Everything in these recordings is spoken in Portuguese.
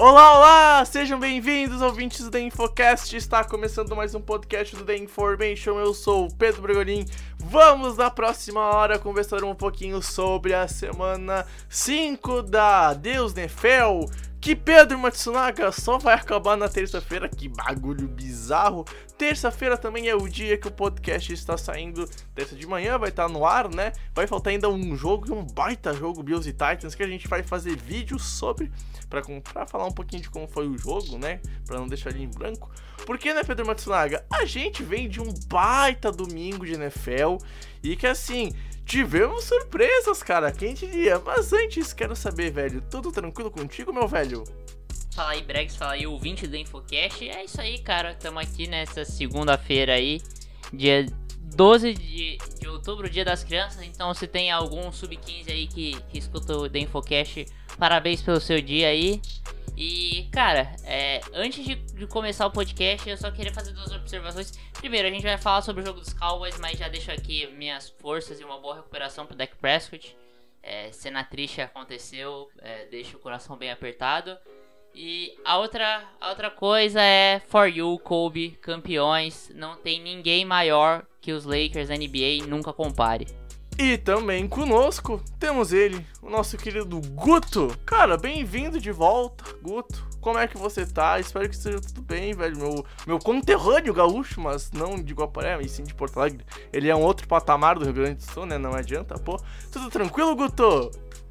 Olá, olá! Sejam bem-vindos, ouvintes do The Infocast. Está começando mais um podcast do The Information. Eu sou o Pedro Bregolin. Vamos na próxima hora conversar um pouquinho sobre a semana 5 da Deus Nefel. Que Pedro Matsunaga só vai acabar na terça-feira. Que bagulho bizarro. Terça-feira também é o dia que o podcast está saindo. Terça de manhã vai estar no ar, né? Vai faltar ainda um jogo um baita jogo Bills e Titans que a gente vai fazer vídeo sobre com- pra falar um pouquinho de como foi o jogo, né? Pra não deixar ele em branco. Porque, né, Pedro Matsunaga? A gente vem de um baita domingo de NFL e que assim. Tivemos surpresas, cara. Quem diria? Mas antes, quero saber, velho. Tudo tranquilo contigo, meu velho? Fala aí, Bregs, fala aí, ouvinte do Infocast. É isso aí, cara. Tamo aqui nessa segunda-feira aí, dia 12 de, de outubro, dia das crianças. Então, se tem algum sub-15 aí que, que escuta o The Infocast, parabéns pelo seu dia aí. E, cara, é, antes de, de começar o podcast, eu só queria fazer duas observações. Primeiro, a gente vai falar sobre o jogo dos Cowboys, mas já deixo aqui minhas forças e uma boa recuperação pro Dak Prescott. É, cena triste aconteceu, é, deixa o coração bem apertado. E a outra, a outra coisa é For You, Kobe, campeões. Não tem ninguém maior que os Lakers NBA, nunca compare. E também conosco temos ele, o nosso querido Guto. Cara, bem-vindo de volta, Guto. Como é que você tá? Espero que esteja tudo bem, velho. Meu, meu conterrâneo gaúcho, mas não de Guaporé, e sim de Porto Alegre. Ele é um outro patamar do Rio Grande do Sul, né? Não adianta, pô. Tudo tranquilo, Guto?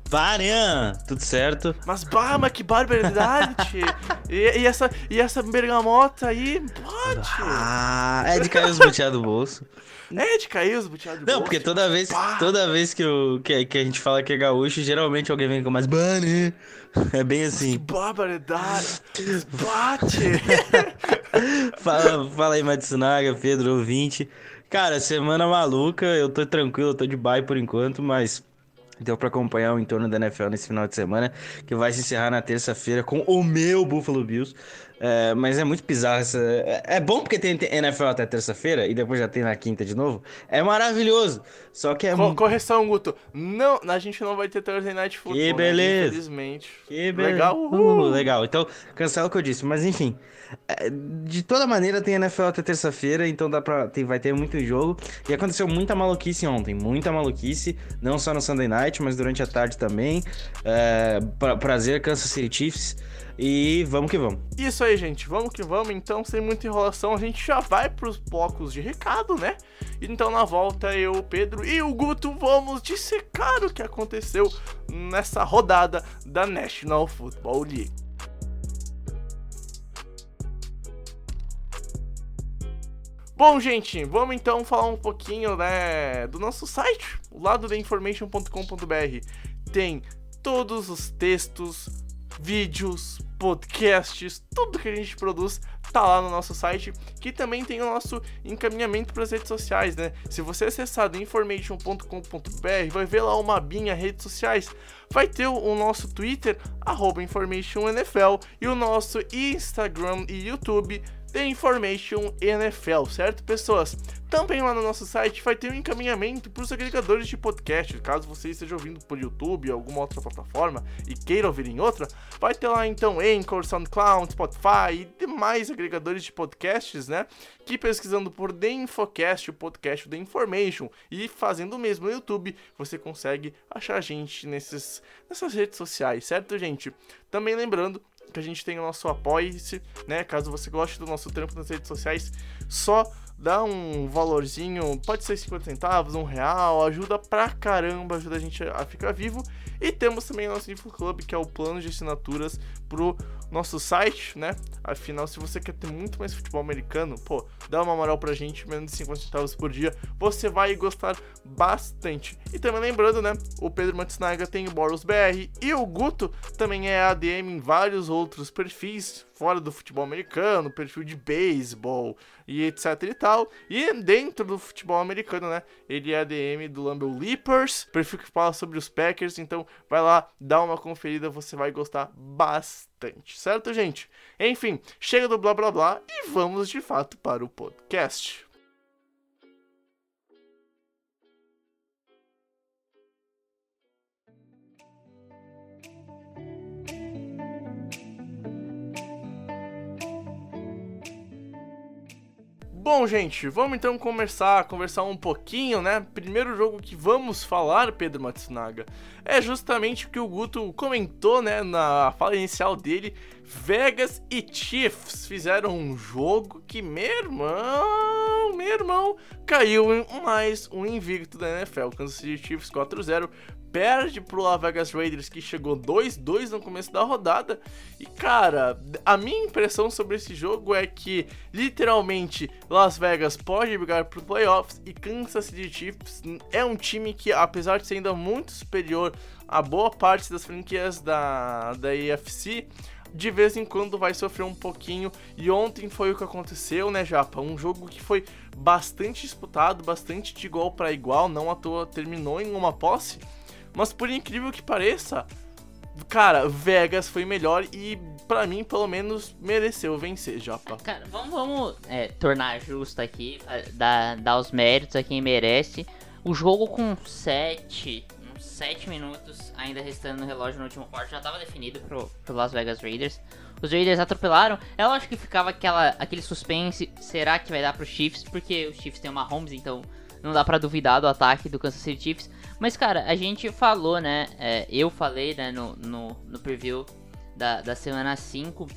Varian, tudo certo? Mas, bah, mas que barbaridade! e, e essa, e essa bergamota aí, pode. Ah, é de cair os boteados do bolso. É de cair os buteados de Não, bolso, porque toda vez, toda vez que, eu, que, que a gente fala que é gaúcho, geralmente alguém vem com mais bunny. É bem Que assim. barbaridade! Bate! Fala, fala aí, Matsunaga, Pedro, ouvinte. Cara, semana maluca, eu tô tranquilo, eu tô de bye por enquanto, mas deu pra acompanhar o entorno da NFL nesse final de semana, que vai se encerrar na terça-feira com o meu Buffalo Bills. É, mas é muito bizarro essa. É é bom porque tem NFL até terça-feira e depois já tem na quinta de novo. É maravilhoso. Só que é Co- muito. correção, Guto. Não, a gente não vai ter Thursday Night Football. Que né? beleza. Infelizmente. Que Legal, beleza. uhul. Uh, legal. Então, cancela o que eu disse. Mas enfim, de toda maneira tem NFL até terça-feira, então dá pra, tem, vai ter muito jogo. E aconteceu muita maluquice ontem, muita maluquice, não só no Sunday Night, mas durante a tarde também. É, pra- prazer, Kansas City Chiefs. E vamos que vamos. Isso aí, gente. Vamos que vamos. Então, sem muita enrolação, a gente já vai pros blocos de recado, né? Então, na volta, eu, o Pedro e o Guto vamos dissecar o que aconteceu nessa rodada da National Football League. Bom, gente, vamos então falar um pouquinho, né, do nosso site, o lado da information.com.br. Tem todos os textos, vídeos, podcasts, tudo que a gente produz tá lá no nosso site, que também tem o nosso encaminhamento para as redes sociais, né? Se você acessar information.com.br, vai ver lá uma abinha redes sociais. Vai ter o, nosso Twitter, InformationNFL, e o nosso Instagram e YouTube, The Information NFL, certo, pessoas? Também lá no nosso site vai ter um encaminhamento para os agregadores de podcast. Caso você esteja ouvindo por YouTube ou alguma outra plataforma e queira ouvir em outra, vai ter lá então Anchor, SoundCloud, Spotify e demais agregadores de podcasts, né? Que pesquisando por The Infocast, o podcast The Information, e fazendo o mesmo no YouTube, você consegue achar a gente nesses, nessas redes sociais, certo, gente? Também lembrando que a gente tem o nosso apoia-se, né? Caso você goste do nosso trampo nas redes sociais, só dá um valorzinho, pode ser 50 centavos, um real, ajuda pra caramba, ajuda a gente a ficar vivo. E temos também o nosso Info Club, que é o plano de assinaturas pro nosso site, né? Afinal, se você quer ter muito mais futebol americano, pô, dá uma moral pra gente, menos de 50 centavos por dia, você vai gostar bastante. E também lembrando, né? O Pedro Matsunaga tem o Boros BR e o Guto também é ADM em vários outros perfis, fora do futebol americano, perfil de beisebol e etc e tal. E dentro do futebol americano, né? Ele é ADM do Lambeau Leapers, perfil que fala sobre os Packers, então vai lá, dá uma conferida, você vai gostar bastante, certo, gente? Enfim, chega do blá blá blá e vamos de fato para o podcast. Bom, gente, vamos então começar a conversar um pouquinho, né? Primeiro jogo que vamos falar, Pedro Matsunaga, é justamente o que o Guto comentou, né, na fala inicial dele. Vegas e Chiefs fizeram um jogo que, meu irmão, meu irmão, caiu em mais um invicto da NFL. Kansas City Chiefs 4-0, perde pro Las Vegas Raiders, que chegou 2-2 no começo da rodada. E cara, a minha impressão sobre esse jogo é que literalmente Las Vegas pode brigar pro playoffs e Kansas City Chiefs é um time que, apesar de ser ainda muito superior a boa parte das franquias da, da AFC, de vez em quando vai sofrer um pouquinho. E ontem foi o que aconteceu, né, Japa? Um jogo que foi bastante disputado, bastante de igual para igual, não à toa terminou em uma posse. Mas por incrível que pareça, cara, Vegas foi melhor e para mim, pelo menos, mereceu vencer, Japa. Cara, vamos, vamos é, tornar justo aqui, dar, dar os méritos a quem merece. O jogo com 7, 7 minutos ainda restando no relógio no último quarto já estava definido pro, pro Las Vegas Raiders. Os Raiders atropelaram. Eu acho que ficava aquela, aquele suspense, será que vai dar pro Chiefs? Porque o Chiefs tem uma Holmes, então não dá para duvidar do ataque do Kansas City Chiefs. Mas, cara, a gente falou, né? É, eu falei, né, no, no, no preview da, da semana 5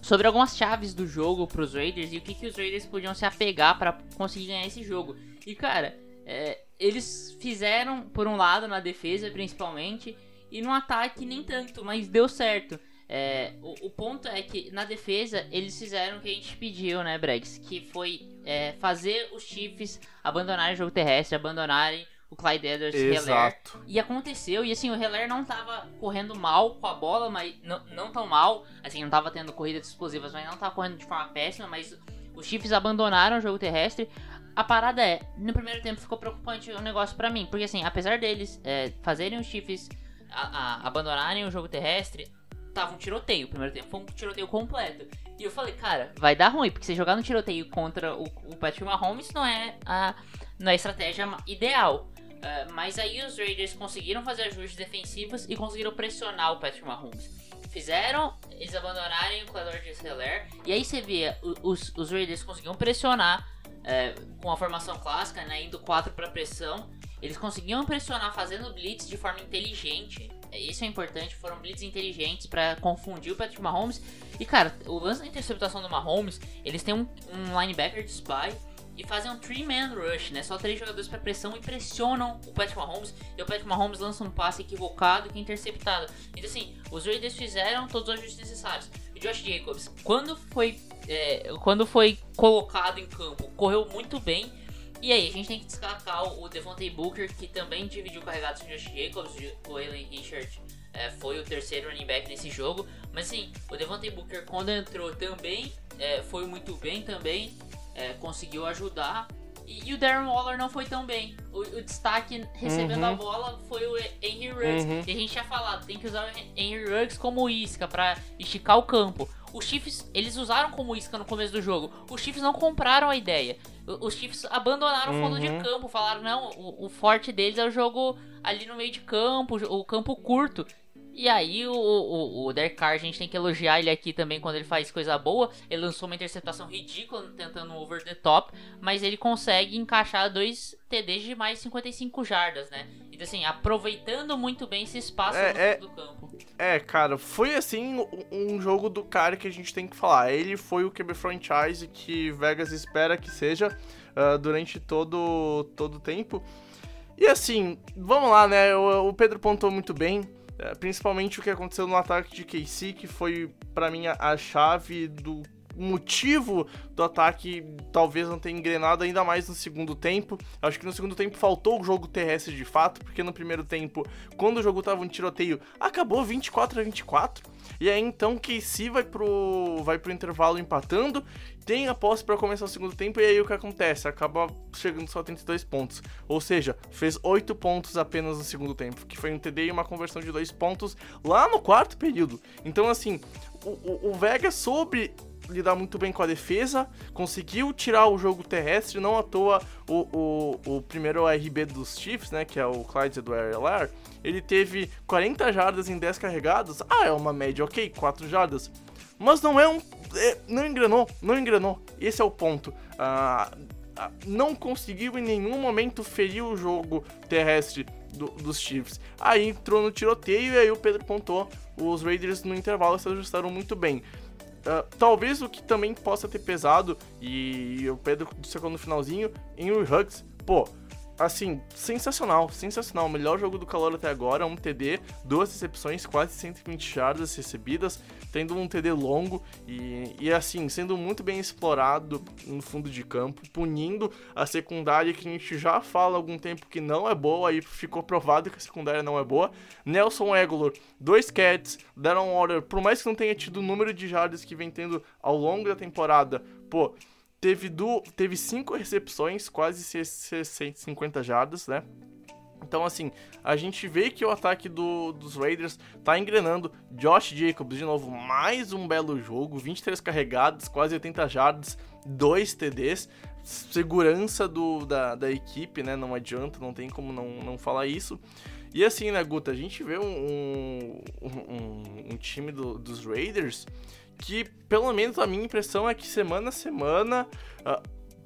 sobre algumas chaves do jogo pros Raiders e o que, que os Raiders podiam se apegar para conseguir ganhar esse jogo. E, cara, é, eles fizeram, por um lado, na defesa principalmente, e no ataque nem tanto, mas deu certo. É, o, o, ponto é que na defesa eles fizeram o que a gente pediu, né, Bregs? Que foi é, fazer os Chiefs abandonarem o jogo terrestre, abandonarem o Clyde Edwards Heller. E aconteceu, e assim, o Heller não tava correndo mal com a bola, mas não, não tão mal. Assim, não tava tendo corridas explosivas, mas não tava correndo de forma péssima, mas os Chiefs abandonaram o jogo terrestre. A parada é, no primeiro tempo ficou preocupante o negócio para mim, porque assim, apesar deles é, fazerem os Chiefs a, a, abandonarem o jogo terrestre, tava um tiroteio. O primeiro tempo foi um tiroteio completo. E eu falei, cara, vai dar ruim, porque você jogar no tiroteio contra o, o Patrick Mahomes não é a, não é a estratégia ideal. Uh, mas aí os Raiders conseguiram fazer ajustes defensivos e conseguiram pressionar o Patrick Mahomes. Fizeram eles abandonarem o Clador de Heller. E aí você via, os, os Raiders conseguiam pressionar uh, com a formação clássica, né, indo 4 para pressão. Eles conseguiam pressionar fazendo blitz de forma inteligente. Isso é importante, foram blitz inteligentes para confundir o Patrick Mahomes. E cara, o lance da interceptação do Mahomes, eles têm um, um linebacker de spy e fazem um three-man rush, né? Só três jogadores para pressão e pressionam o Patrick Mahomes. E o Patrick Mahomes lança um passe equivocado que é interceptado. Então, assim, os Raiders fizeram todos os ajustes necessários. O Josh Jacobs, quando foi, é, quando foi colocado em campo, correu muito bem. E aí, a gente tem que destacar o Devontae Booker, que também dividiu carregados com o Josh Jacobs. O Allen Richard é, foi o terceiro running back nesse jogo. Mas, assim, o Devontae Booker, quando entrou também, é, foi muito bem também é, conseguiu ajudar. E, e, o Darren Waller não foi tão bem. O, o destaque recebendo uhum. a bola foi o Henry Ruggs. Uhum. E a gente tinha falado, tem que usar o Henry Ruggs como isca para esticar o campo. Os Chiefs, eles usaram como isca no começo do jogo. Os Chiefs não compraram a ideia. Os Chiefs abandonaram o fundo de uhum. campo. Falaram, não, o, o, forte deles é o jogo ali no meio de campo, o campo curto. E aí o, o, o Derek Carr, a gente tem que elogiar ele aqui também quando ele faz coisa boa. Ele lançou uma interceptação ridícula tentando um over the top, mas ele consegue encaixar dois TDs de mais 55 jardas, né? Então assim, aproveitando muito bem esse espaço É, no é- do campo. É, cara, foi assim um- um jogo do cara que a gente tem que falar. Ele foi o QB franchise que Vegas espera que seja ah, durante todo todo o tempo. E assim, vamos lá, né? O, o Pedro pontou muito bem, principalmente o que aconteceu no ataque de KC, que foi pra mim a chave do motivo do ataque talvez não tenha engrenado ainda mais no segundo tempo. Acho que no segundo tempo faltou o jogo terrestre de fato, porque no primeiro tempo, quando o jogo tava um tiroteio, acabou 24 a 24. E aí então KC vai pro vai pro intervalo empatando, tem a posse para começar o segundo tempo e aí o que acontece? Acaba chegando só a 32 pontos. Ou seja, fez 8 pontos apenas no segundo tempo, que foi um TD e uma conversão de 2 pontos lá no quarto período. Então assim, o, o, o Vegas soube lidar muito bem com a defesa, conseguiu tirar o jogo terrestre, não à toa o, o, o primeiro RB dos Chiefs, né, que é o Clyde Edwards ele teve 40 jardas em 10 carregadas, ah, é uma média ok, 4 jardas, mas não é um, é, não engrenou, não engrenou, esse é o ponto, ah, ah, não conseguiu em nenhum momento ferir o jogo terrestre do- dos Chiefs. Aí entrou no tiroteio e aí o Pedro pontou. Os Raiders no intervalo se ajustaram muito bem. Ah, talvez o que também possa ter pesado, e o Pedro destacou no finalzinho, em o Hugs, pô, assim, sensacional, sensacional. Melhor jogo do calor até agora, um TD, duas recepções, quase 120 jardas recebidas, tendo um TD longo e, e assim, sendo muito bem explorado no fundo de campo, punindo a secundária que a gente já fala há algum tempo que não é boa, aí ficou provado que a secundária não é boa. Nelson Aguilar, dois cats, Darren Water, por mais que não tenha tido o número de jardas que vem tendo ao longo da temporada, pô, teve, du teve cinco recepções, quase 650 jardas, né? Então, assim, a gente vê que o ataque do- dos Raiders tá engrenando. Josh Jacobs, de novo, mais um belo jogo. 23 carregados, quase 80 jardas, 2 TDs. Segurança do, da, da equipe, né? Não adianta, não tem como não, não falar isso. E assim, né, Guta, a gente vê um, um, um- um time do- dos Raiders que, pelo menos a minha impressão é que semana a semana ah,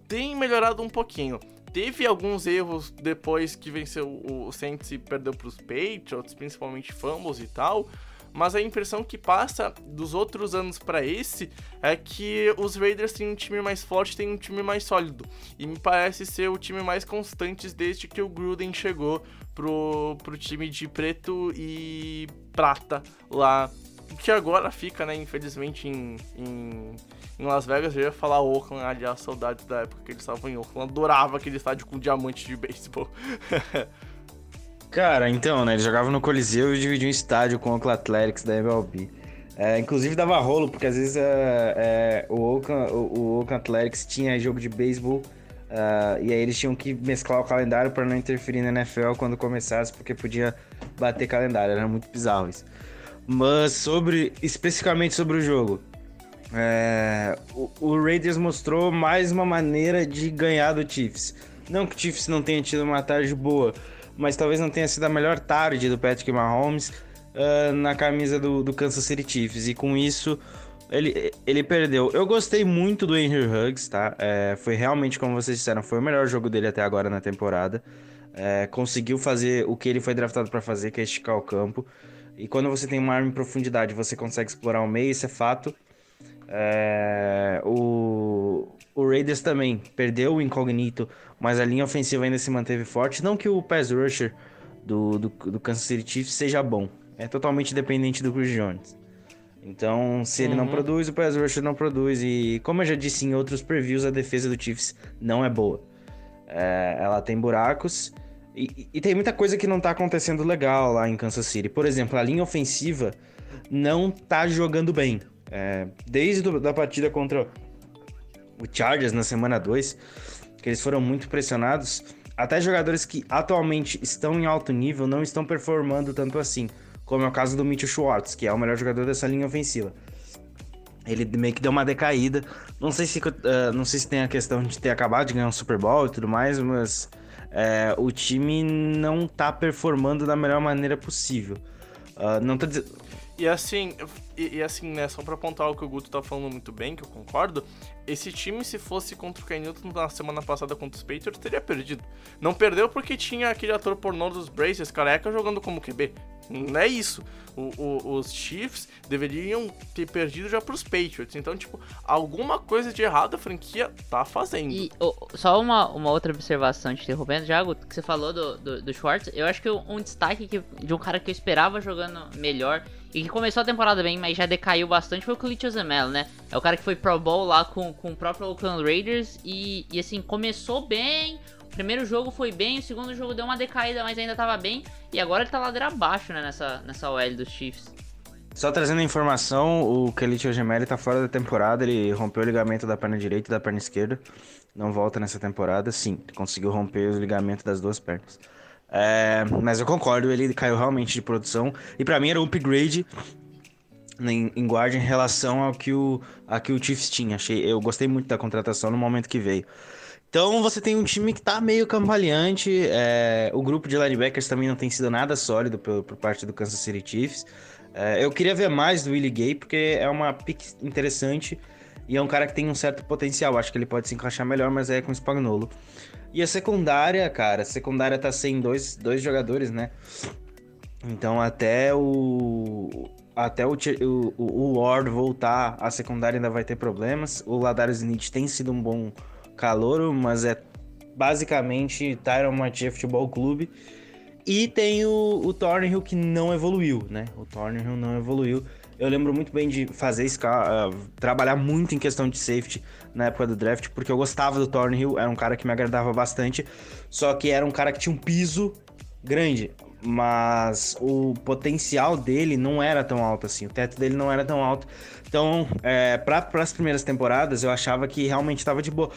tem melhorado um pouquinho. Teve alguns erros depois que venceu o Saints e perdeu para os Patriots, principalmente fumbles e tal. Mas a impressão que passa dos outros anos para esse é que os Raiders têm um time mais forte, têm um time mais sólido. E me parece ser o time mais constante desde que o Gruden chegou pro, pro time de preto e prata lá. Que agora fica, né, infelizmente, em, em, em Las Vegas. Eu ia falar Oakland, aliás, saudades da época que eles estavam em Oakland. Adorava aquele estádio com diamante de beisebol. Cara, então, né? Eles jogavam no Coliseu e dividiam um estádio com o Oakland Athletics da MLB. É, inclusive dava rolo, porque às vezes é, é, o, Oakland, o, o Oakland Athletics tinha jogo de beisebol ah, e aí eles tinham que mesclar o calendário para não interferir na NFL quando começasse, porque podia bater calendário. Era muito bizarro isso. Mas sobre, especificamente sobre o jogo, é, o, o Raiders mostrou mais uma maneira de ganhar do Chiefs. Não que o Chiefs não tenha tido uma tarde boa, mas talvez não tenha sido a melhor tarde do Patrick Mahomes ah, na camisa do, do Kansas City Chiefs. E com isso, ele, ele perdeu. Eu gostei muito do Henry Huggs, tá? É, foi realmente, como vocês disseram, foi o melhor jogo dele até agora na temporada. É, conseguiu fazer o que ele foi draftado para fazer, que é esticar o campo. E quando você tem uma arma em profundidade, você consegue explorar o meio, isso é fato. É, o, o Raiders também perdeu o incognito, mas a linha ofensiva ainda se manteve forte. Não que o pass rusher do, do, do Kansas City Chiefs seja bom, é totalmente dependente do Chris Jones. Então, se ele não Uhum. produz, o pass rusher não produz. E como eu já disse em outros previews, a defesa do Chiefs não é boa. É, ela tem buracos e, e tem muita coisa que não tá acontecendo legal lá em Kansas City. Por exemplo, a linha ofensiva não tá jogando bem. É, desde a partida contra o Chargers na semana 2, que eles foram muito pressionados, até jogadores que atualmente estão em alto nível não estão performando tanto assim, como é o caso do Mitchell Schwartz, que é o melhor jogador dessa linha ofensiva. Ele meio que deu uma decaída. Não sei se, eh, não sei se tem a questão de ter acabado de ganhar um Super Bowl e tudo mais, mas eh, o time não tá performando da melhor maneira possível. Uh, não tô dizendo. E assim, e, e, assim, né, só pra apontar o que o Guto tá falando muito bem, que eu concordo, esse time, se fosse contra o Kenilton na semana passada contra os Patriots, teria perdido. Não perdeu porque tinha aquele ator pornô dos Braces, careca, jogando como QB. Não é isso. O, o, os Chiefs deveriam ter perdido já pros Patriots. Então, tipo, alguma coisa de errado a franquia tá fazendo. E oh, só uma, uma outra observação te interrompendo, Jago, que você falou do, do, do Schwartz. Eu acho que um destaque que, de um cara que eu esperava jogando melhor e que começou a temporada bem, mas já decaiu bastante foi o Khalid Zemel, né? É o cara que foi Pro Bowl lá com, com o próprio Oakland Raiders e, e assim, começou bem, primeiro jogo foi bem, o segundo jogo deu uma decaída, mas ainda tava bem. E agora ele tá ladeira abaixo, né, nessa, nessa OL dos Chiefs. Só trazendo informação, o Kelly Gemelli tá fora da temporada, ele rompeu o ligamento da perna direita e da perna esquerda. Não volta nessa temporada, sim, conseguiu romper o ligamento das duas pernas. É, mas eu concordo, ele caiu realmente de produção. E para mim era um upgrade em, em guarda em relação ao que o, a que o Chiefs tinha. Achei, eu gostei muito da contratação no momento que veio. Então você tem um time que tá meio cambaleante. É, o grupo de linebackers também não tem sido nada sólido por, por parte do Kansas City Chiefs. É, eu queria ver mais do Willie Gay, porque é uma pick interessante e é um cara que tem um certo potencial. Acho que ele pode se encaixar melhor, mas é com o Spagnolo. E a secundária, cara, a secundária tá sem dois, dois jogadores, né? Então até o. Até o, o, o Ward voltar, a secundária ainda vai ter problemas. O Ladarius Smith tem sido um bom calouro, mas é basicamente Tyron Mathieu Futebol Clube. E tem o, o Thornhill que não evoluiu, né? O Thornhill não evoluiu. Eu lembro muito bem de fazer uh, trabalhar muito em questão de safety na época do draft, porque eu gostava do Thornhill, era um cara que me agradava bastante, só que era um cara que tinha um piso grande, mas o potencial dele não era tão alto assim, o teto dele não era tão alto. Então, é, para as primeiras temporadas, eu achava que realmente estava de boa.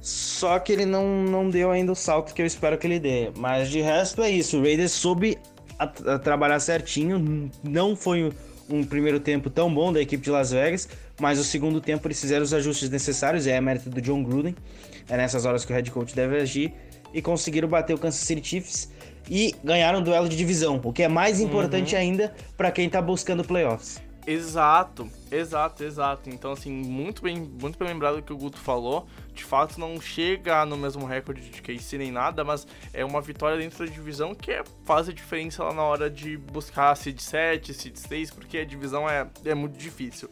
Só que ele não, não deu ainda o salto que eu espero que ele dê. Mas de resto é isso. O Raiders soube a, a trabalhar certinho. Não foi um primeiro tempo tão bom da equipe de Las Vegas, mas o segundo tempo eles fizeram os ajustes necessários. É a mérito do John Gruden. É nessas horas que o head coach deve agir. E conseguiram bater o Kansas City Chiefs e ganharam um duelo de divisão, o que é mais importante uhum. ainda para quem tá buscando playoffs. Exato, exato, exato. Então, assim, muito bem, muito bem lembrado que o Guto falou. De fato, não chega no mesmo recorde de KC nem nada, mas é uma vitória dentro da divisão que é, faz a diferença lá na hora de buscar seed 7, seed 6, porque a divisão é, é muito difícil.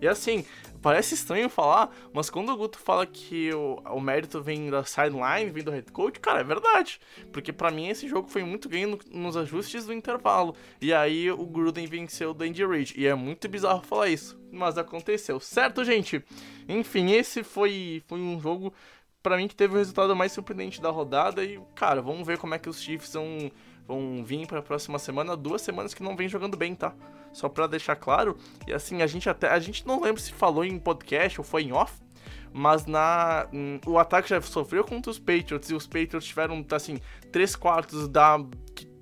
E assim, parece estranho falar, mas quando o Guto fala que o, o mérito vem da sideline, vem do head coach, cara, é verdade. Porque para mim esse jogo foi muito ganho no, nos ajustes do intervalo. E aí o Gruden venceu o Andy Reid. E é muito bizarro falar isso, mas aconteceu. Certo, gente? Enfim, esse foi, foi um jogo para mim que teve o resultado mais surpreendente da rodada. E, cara, vamos ver como é que os Chiefs vão vão vir para a próxima semana, duas semanas que não vem jogando bem, tá? Só para deixar claro. E assim, a gente até a gente não lembra se falou em podcast ou foi em off, mas na o ataque já sofreu contra os Patriots e os Patriots tiveram assim, três quartos da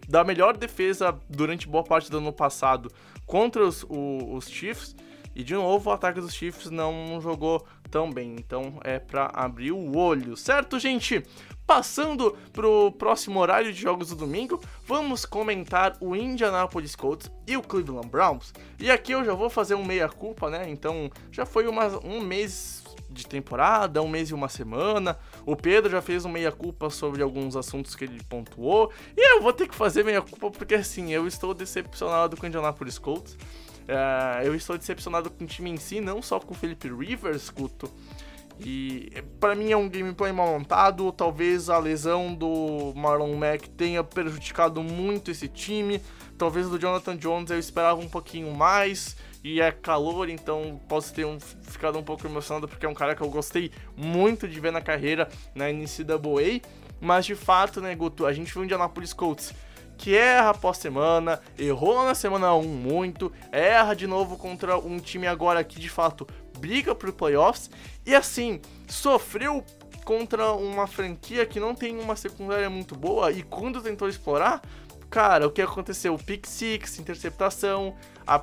da melhor defesa durante boa parte do ano passado contra os, o, os Chiefs. E de novo, o ataque dos Chiefs não jogou tão bem. Então é para abrir o olho, certo, gente? Passando pro próximo horário de jogos do domingo, vamos comentar o Indianapolis Colts e o Cleveland Browns. E aqui eu já vou fazer um meia-culpa, né? Então já foi uma, um mês de temporada, um mês e uma semana. O Pedro já fez um meia-culpa sobre alguns assuntos que ele pontuou. E eu vou ter que fazer meia-culpa porque assim, eu estou decepcionado com o Indianapolis Colts. Uh, eu estou decepcionado com o time em si, não só com o Felipe Rivers, Cuto. E para mim é um gameplay mal montado. Talvez a lesão do Marlon Mack tenha prejudicado muito esse time. Talvez do Jonathan Jones eu esperava um pouquinho mais. E é calor, então posso ter um, ficado um pouco emocionado porque é um cara que eu gostei muito de ver na carreira na NCAA. Mas de fato, né, Guto, a gente viu o Indianapolis Colts que erra após semana, errou na semana 1 muito, erra de novo contra um time agora que de fato briga pro playoffs e assim, sofreu contra uma franquia que não tem uma secundária muito boa e quando tentou explorar, cara, o que aconteceu? Pick six, interceptação,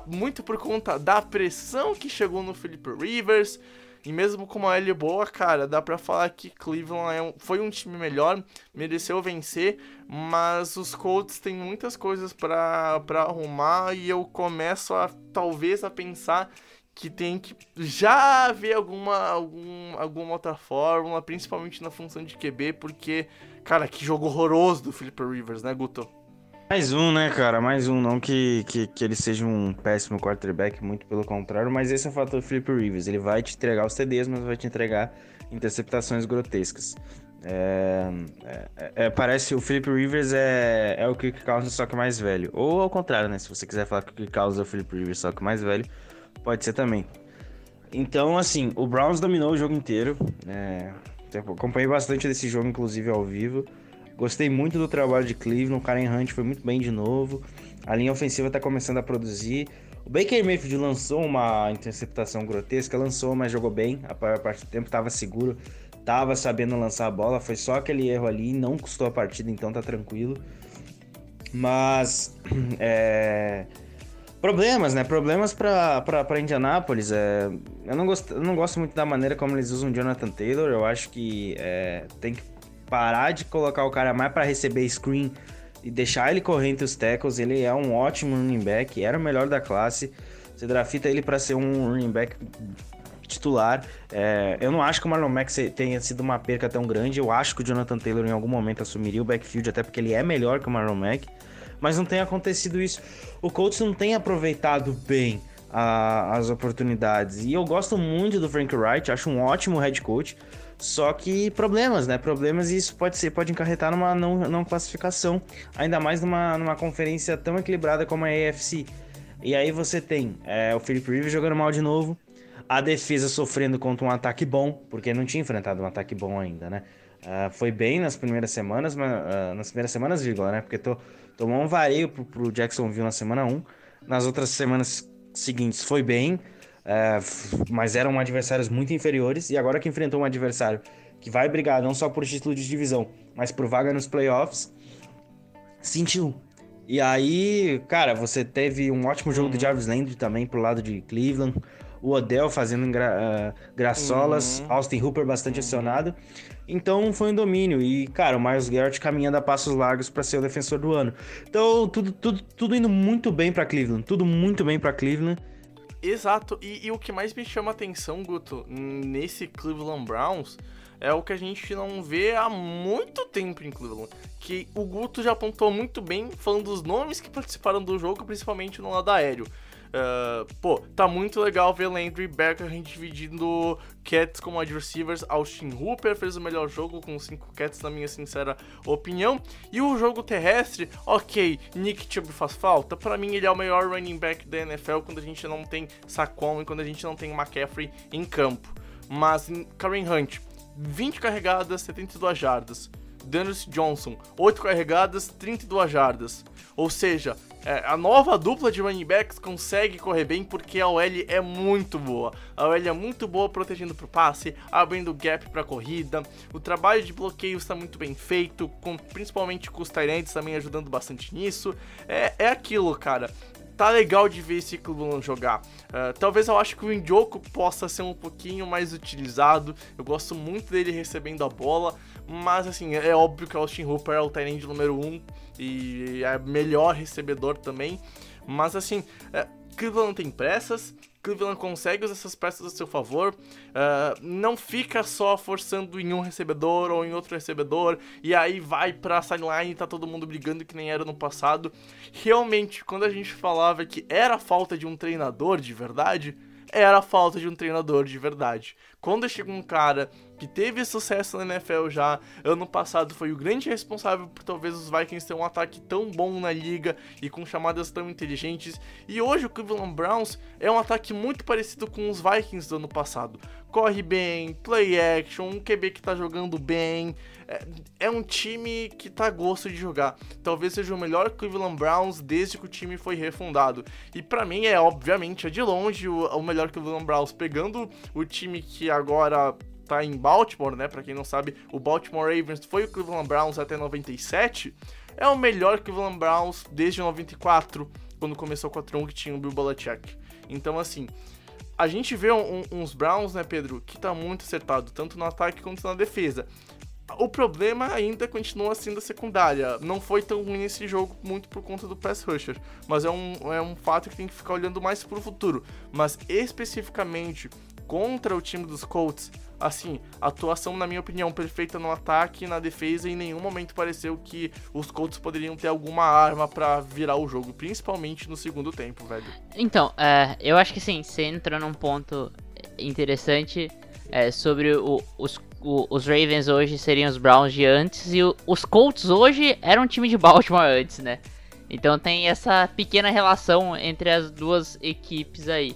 muito por conta da pressão que chegou no Felipe Rivers. E mesmo com uma L boa, cara, dá pra falar que Cleveland é um, foi um time melhor, mereceu vencer, mas os Colts têm muitas coisas pra, arrumar e eu começo a talvez a pensar que tem que já ver alguma, algum, alguma outra fórmula, principalmente na função de QB, porque, cara, que jogo horroroso do Philip Rivers, né, Guto? Mais um, né, cara? Mais um. Não que, que, que ele seja um péssimo quarterback, muito pelo contrário, mas esse é o fator Philip Rivers. Ele vai te entregar os TDs, mas vai te entregar interceptações grotescas. É, é, é, parece o Philip Rivers é, é o Kirk Cousins, só que mais velho. Ou ao contrário, né? Se você quiser falar que o Kirk Cousins é o Philip Rivers, só que mais velho, Pode ser também. Então, assim, o Browns dominou o jogo inteiro. É, acompanhei bastante desse jogo, inclusive ao vivo. Gostei muito do trabalho de Cleveland. O Karen Hunt foi muito bem de novo. A linha ofensiva está começando a produzir. O Baker Mayfield lançou uma interceptação grotesca, lançou, mas jogou bem. A maior parte do tempo estava seguro, estava sabendo lançar a bola. Foi só aquele erro ali, não custou a partida, então tá tranquilo. Mas é, Problemas, né? Problemas para Indianápolis. É... Eu, não gosto, eu não gosto muito da maneira como eles usam Jonathan Taylor. Eu acho que é... tem que parar de colocar o cara mais para receber screen e deixar ele correr entre os tackles. Ele é um ótimo running back, era o melhor da classe. Você drafta ele para ser um running back titular. É... eu não acho que o Marlon Mack tenha sido uma perca tão grande. Eu acho que o Jonathan Taylor em algum momento assumiria o backfield, até porque ele é melhor que o Marlon Mack mas não tem acontecido isso. O Colts não tem aproveitado bem a, as oportunidades. E eu gosto muito do Frank Wright, acho um ótimo head coach. Só que problemas, né? Problemas e isso pode ser, pode encarretar numa não, não classificação, ainda mais numa, numa conferência tão equilibrada como a AFC. E aí você tem é, o Philip Rivers jogando mal de novo, a defesa sofrendo contra um ataque bom, porque não tinha enfrentado um ataque bom ainda, né? Uh, foi bem nas primeiras semanas, mas, uh, nas primeiras semanas, vírgula, né? Porque tomou um vareio pro, pro Jacksonville na semana 1. Nas outras semanas seguintes foi bem, uh, mas eram adversários muito inferiores. E agora que enfrentou um adversário que vai brigar não só por título de divisão, mas por vaga nos playoffs, sentiu. E aí, cara, você teve um ótimo jogo uhum. do Jarvis Landry também pro lado de Cleveland. O Odell fazendo gra graçolas, uhum. Austin Hooper bastante uhum. acionado. Então foi um domínio. E, cara, o Miles Garrett caminhando a passos largos para ser o defensor do ano. Então, tudo, tudo, tudo indo muito bem para Cleveland. Tudo muito bem para Cleveland. Exato. E, e, o que mais me chama atenção, Guto, nesse Cleveland Browns é o que a gente não vê há muito tempo em Cleveland. Que o Guto já apontou muito bem, falando dos nomes que participaram do jogo, principalmente no lado aéreo. Uh, pô, tá muito legal ver Landry Becker dividindo Cats como wide receivers. Austin Hooper fez o melhor jogo com 5 Cats, na minha sincera opinião. E o jogo terrestre, ok, Nick Chubb faz falta. Para mim, ele é o melhor running back da NFL quando a gente não tem Saquon e quando a gente não tem McCaffrey em campo. Mas Karen Hunt, 20 carregadas, 72 jardas. Dennis Johnson, 8 carregadas, 32 jardas. Ou seja, é, a nova dupla de running backs consegue correr bem porque a OL é muito boa. A OL é muito boa protegendo pro passe, abrindo gap pra corrida. O trabalho de bloqueio está muito bem feito, com, principalmente com os Tyrants também ajudando bastante nisso. É, é aquilo, cara tá legal de ver esse Cleveland jogar. Uh, talvez eu acho que o Indioco possa ser um pouquinho mais utilizado. Eu gosto muito dele recebendo a bola. Mas assim, é óbvio que o Austin Hooper é o Tyrande número 1 um, e é melhor recebedor também. Mas assim, é, Cleveland tem pressas, Cleveland consegue usar essas peças a seu favor, uh, não fica só forçando em um recebedor ou em outro recebedor, e aí vai pra sideline e tá todo mundo brigando que nem era no passado. Realmente, quando a gente falava que era falta de um treinador de verdade, era a falta de um treinador de verdade. Quando chega um cara que teve sucesso na NFL já, ano passado foi o grande responsável por talvez os Vikings ter um ataque tão bom na liga e com chamadas tão inteligentes, e hoje o Cleveland Browns é um ataque muito parecido com os Vikings do ano passado. Corre bem, play action, um QB que tá jogando bem, é, é um time que tá gosto de jogar. Talvez seja o melhor Cleveland Browns desde que o time foi refundado. E para mim é obviamente é de longe o, o melhor Cleveland Browns, pegando o time que agora tá em Baltimore, né? Para quem não sabe, o Baltimore Ravens foi o Cleveland Browns até 97. É o melhor Cleveland Browns desde 94, quando começou com a Tron que tinha o Bill Belichick. Então assim, a gente vê um- uns Browns, né, Pedro, que tá muito acertado, tanto no ataque quanto na defesa. O problema ainda continua sendo a secundária. Não foi tão ruim esse jogo, muito por conta do pass rusher. Mas é um, é um fato que tem que ficar olhando mais pro futuro. Mas especificamente contra o time dos Colts, assim, atuação, na minha opinião, perfeita no ataque e na defesa. Em nenhum momento pareceu que os Colts poderiam ter alguma arma pra virar o jogo, principalmente no segundo tempo, velho. Então, é, eu acho que sim, você entrou num ponto interessante é, sobre o- os, o- os Ravens hoje seriam os Browns de antes e o- os Colts hoje eram um time de Baltimore antes, né? Então tem essa pequena relação entre as duas equipes aí.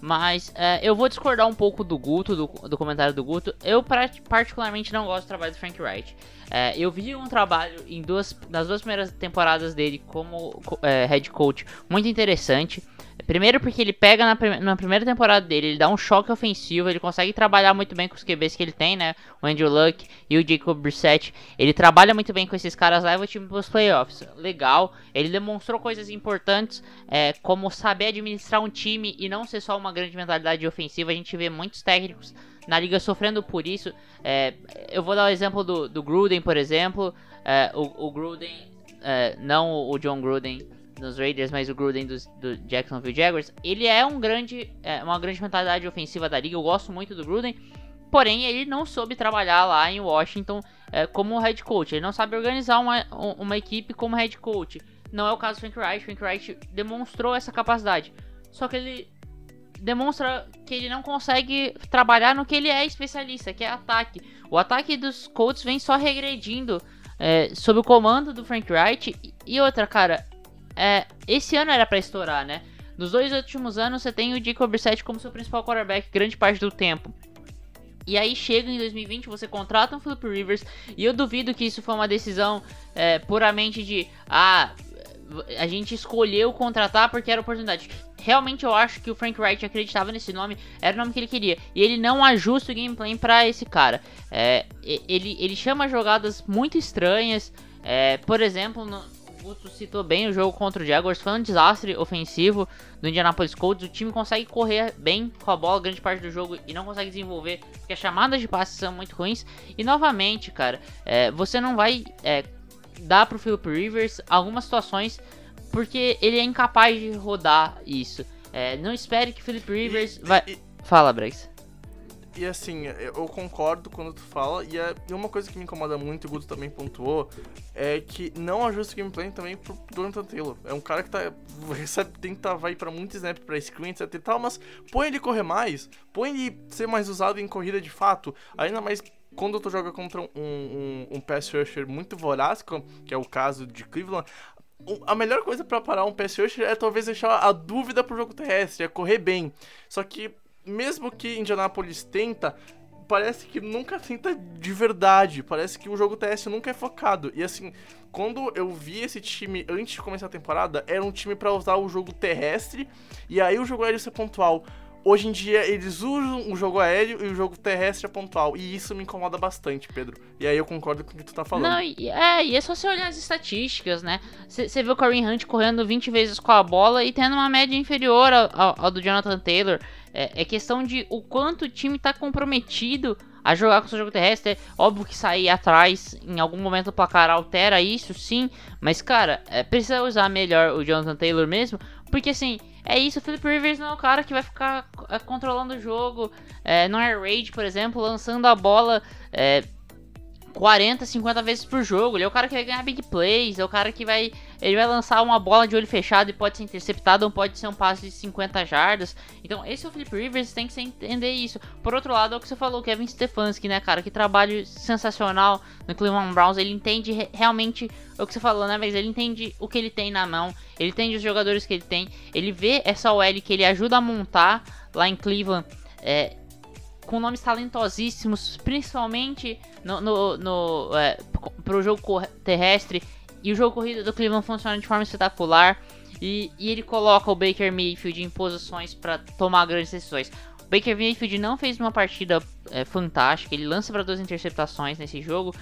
Mas é, eu vou discordar um pouco do Guto, do, do comentário do Guto. Eu particularmente não gosto do trabalho do Frank Wright. É, eu vi um trabalho em duas, nas duas primeiras temporadas dele como co- é, head coach muito interessante. Primeiro porque ele pega na, prime- na primeira temporada dele, ele dá um choque ofensivo, ele consegue trabalhar muito bem com os QBs que ele tem, né? O Andrew Luck e o Jacob Brissett. Ele trabalha muito bem com esses caras, leva o time para os playoffs. Legal. Ele demonstrou coisas importantes, é, como saber administrar um time e não ser só uma grande mentalidade ofensiva. A gente vê muitos técnicos na liga sofrendo por isso. É, eu vou dar o exemplo do, do Gruden, por exemplo. É, o, o Gruden, é, não o John Gruden dos Raiders, mas o Gruden dos, do Jacksonville Jaguars, ele é um grande, é, uma grande mentalidade ofensiva da liga. Eu gosto muito do Gruden, porém ele não soube trabalhar lá em Washington é, como head coach. Ele não sabe organizar uma, um- uma equipe como head coach. Não é o caso do Frank Reich. Frank Reich demonstrou essa capacidade, só que ele demonstra que ele não consegue trabalhar no que ele é especialista, que é ataque. O ataque dos Colts vem só regredindo é, sob o comando do Frank Wright. E outra, cara, é, esse ano era pra estourar, né? Nos dois últimos anos você tem o Jacob Brissett como seu principal quarterback grande parte do tempo. E aí chega em 2020, você contrata um Philip Rivers, e eu duvido que isso foi uma decisão é, puramente de ah, a gente escolheu contratar porque era oportunidade. Realmente eu acho que o Frank Wright acreditava nesse nome, era o nome que ele queria. E ele não ajusta o gameplay pra esse cara. É, ele, ele chama jogadas muito estranhas. é, por exemplo, no, Guto citou bem o jogo contra o Jaguars, foi um desastre ofensivo do Indianapolis Colts. O time consegue correr bem com a bola grande parte do jogo e não consegue desenvolver, porque as chamadas de passe são muito ruins. E novamente, cara, é, você não vai é, dar pro Philip Rivers algumas situações porque ele é incapaz de rodar isso. É, não espere que Philip Rivers vai. E, Fala, Brex. E assim, eu concordo quando tu fala, e, é, uma coisa que me incomoda muito, e o Guto também pontuou, é que não ajusta o gameplay também pro Jonathan Taylor. É um cara que tá. Recebe, tenta, vai pra muito snap pra screen, etc e tal, mas põe ele correr mais, põe ele ser mais usado em corrida de fato, ainda mais quando tu joga contra um, um, um pass rusher muito voraz, que é o caso de Cleveland, a melhor coisa pra parar um pass rusher é talvez deixar a dúvida pro jogo terrestre, é correr bem. Só que, mesmo que Indianapolis tenta, parece que nunca tenta de verdade. Parece que o jogo terrestre nunca é focado. E assim, quando eu vi esse time antes de começar a temporada, era um time pra usar o jogo terrestre e aí o jogo aéreo ser pontual. Hoje em dia eles usam o jogo aéreo e o jogo terrestre é pontual. E isso me incomoda bastante, Pedro. E aí eu concordo com o que tu tá falando. Não, é, e é só você olhar as estatísticas, né? Você vê o Kareem Hunt correndo 20 vezes com a bola e tendo uma média inferior ao, ao- ao do Jonathan Taylor. É, é questão de o quanto o time tá comprometido a jogar com o seu jogo terrestre. É óbvio que sair atrás em algum momento do placar altera isso, sim. Mas, cara, é, precisa usar melhor o Jonathan Taylor mesmo. Porque, assim, é isso. O Philip Rivers não é o cara que vai ficar é, controlando o jogo. É, não é Raid, por exemplo, lançando a bola. É, 40, 50 vezes por jogo. Ele é o cara que vai ganhar big plays, é o cara que vai. Ele vai lançar uma bola de olho fechado e pode ser interceptado, ou pode ser um passe de 50 jardas. Então, esse é o Philip Rivers, tem que entender isso. Por outro lado, é o que você falou, Kevin Stefanski, né, cara? Que trabalho sensacional no Cleveland Browns. Ele entende re- realmente o que você falou, né, mas ele entende o que ele tem na mão, ele entende os jogadores que ele tem, ele vê essa OL que ele ajuda a montar lá em Cleveland. É, com nomes talentosíssimos, principalmente no, no, no, é, pro jogo terrestre. E o jogo corrido do Cleveland funciona de forma espetacular. E, e ele coloca o Baker Mayfield em posições para tomar grandes decisões. O Baker Mayfield não fez uma partida é, fantástica, ele lança para duas interceptações nesse jogo.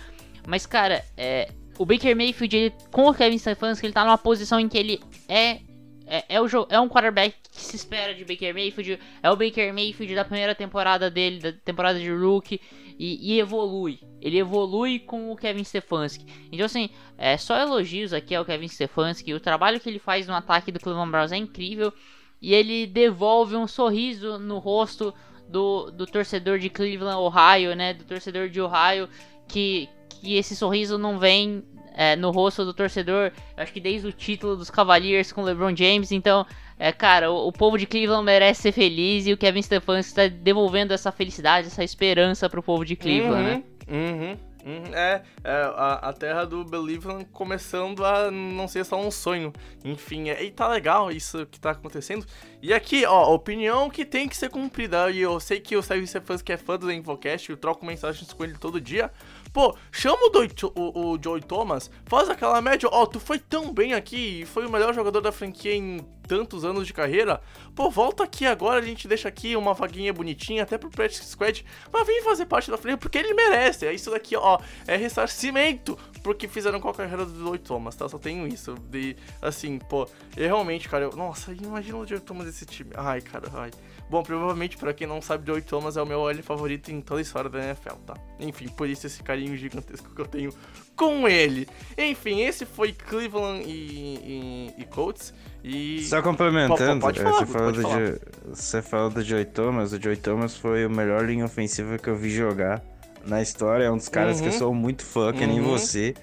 Mas, cara, é, o Baker Mayfield, ele, com o Kevin Stefanski, ele tá numa posição em que ele é é, é, o é um quarterback que se espera de Baker Mayfield. É o Baker Mayfield da primeira temporada dele, da temporada de rookie. E, e evolui. Ele evolui com o Kevin Stefanski. Então, assim, é só elogios aqui ao Kevin Stefanski. O trabalho que ele faz no ataque do Cleveland Browns é incrível. E ele devolve um sorriso no rosto do, do torcedor de Cleveland, Ohio, né? Do torcedor de Ohio. Que, que esse sorriso não vem é, no rosto do torcedor, acho que desde o título dos Cavaliers com LeBron James. Então, é, cara, o, o povo de Cleveland merece ser feliz e o Kevin Stefanski está devolvendo essa felicidade, essa esperança pro povo de Cleveland, uhum, né? Uhum. Uhum. É, é a, a, terra do Believeland começando a não ser só um sonho. Enfim, é, e tá legal isso que tá acontecendo. E aqui, ó, opinião que tem que ser cumprida. E eu sei que o Sérgio Stefanski é fã do Infocast, eu troco mensagens com ele todo dia. Pô, chama o, Doi, o, o Joey Thomas, faz aquela média, ó, tu foi tão bem aqui foi o melhor jogador da franquia em tantos anos de carreira. Pô, volta aqui agora, a gente deixa aqui uma vaguinha bonitinha, até pro Practice Squad, mas vem fazer parte da franquia, porque ele merece. É isso daqui, ó, é ressarcimento porque fizeram com a carreira do Joey Thomas, tá? Só tenho isso. De, assim, pô, eu realmente, cara, eu, nossa, imagina o Joey Thomas desse time. Ai, cara, ai. Bom, provavelmente, para quem não sabe, Joey Thomas é o meu OL favorito em toda a história da NFL, tá? Enfim, por isso esse carinho gigantesco que eu tenho com ele. Enfim, esse foi Cleveland e, e, e Colts. E... Só complementando, pode, pode falar, você, falou de, você do Joey Thomas, o Joey Thomas foi o melhor linha ofensiva que eu vi jogar na história, é um dos caras uhum. que eu uhum. sou muito fã, que uhum. nem você.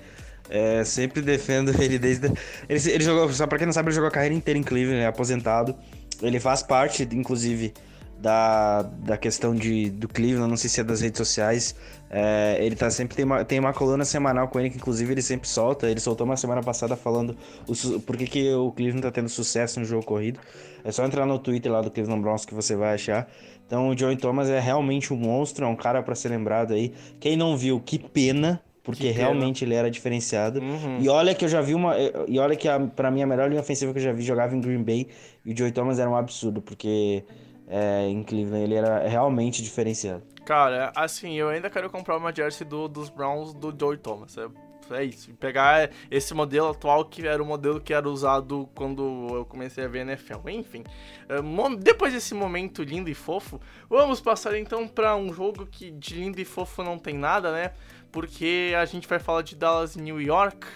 É, sempre defendo ele desde. Ele, ele jogou, só pra quem não sabe, ele jogou a carreira inteira em Cleveland, é aposentado. Ele faz parte, inclusive, da, da questão de, do Cleveland, não sei se é das redes sociais. É, ele tá sempre tem uma, tem uma coluna semanal com ele que inclusive ele sempre solta. Ele soltou uma semana passada falando o, por que, que o Cleveland tá tendo sucesso no jogo corrido. É só entrar no Twitter lá do Cleveland Browns que você vai achar. Então o Joey Thomas é realmente um monstro, é um cara para ser lembrado aí. Quem não viu, que pena, porque que realmente ele era diferenciado. Uhum. E olha que eu já vi uma. E olha que a, pra mim a melhor linha ofensiva que eu já vi jogava em Green Bay. E o Joey Thomas era um absurdo, porque é, em Cleveland ele era realmente diferenciado. Cara, assim, eu ainda quero comprar uma jersey do, dos Browns do Joey Thomas. É, é isso. Pegar esse modelo atual que era o modelo que era usado quando eu comecei a ver NFL. Enfim, é, depois desse momento lindo e fofo, vamos passar então para um jogo que de lindo e fofo não tem nada, né? Porque a gente vai falar de Dallas e New York.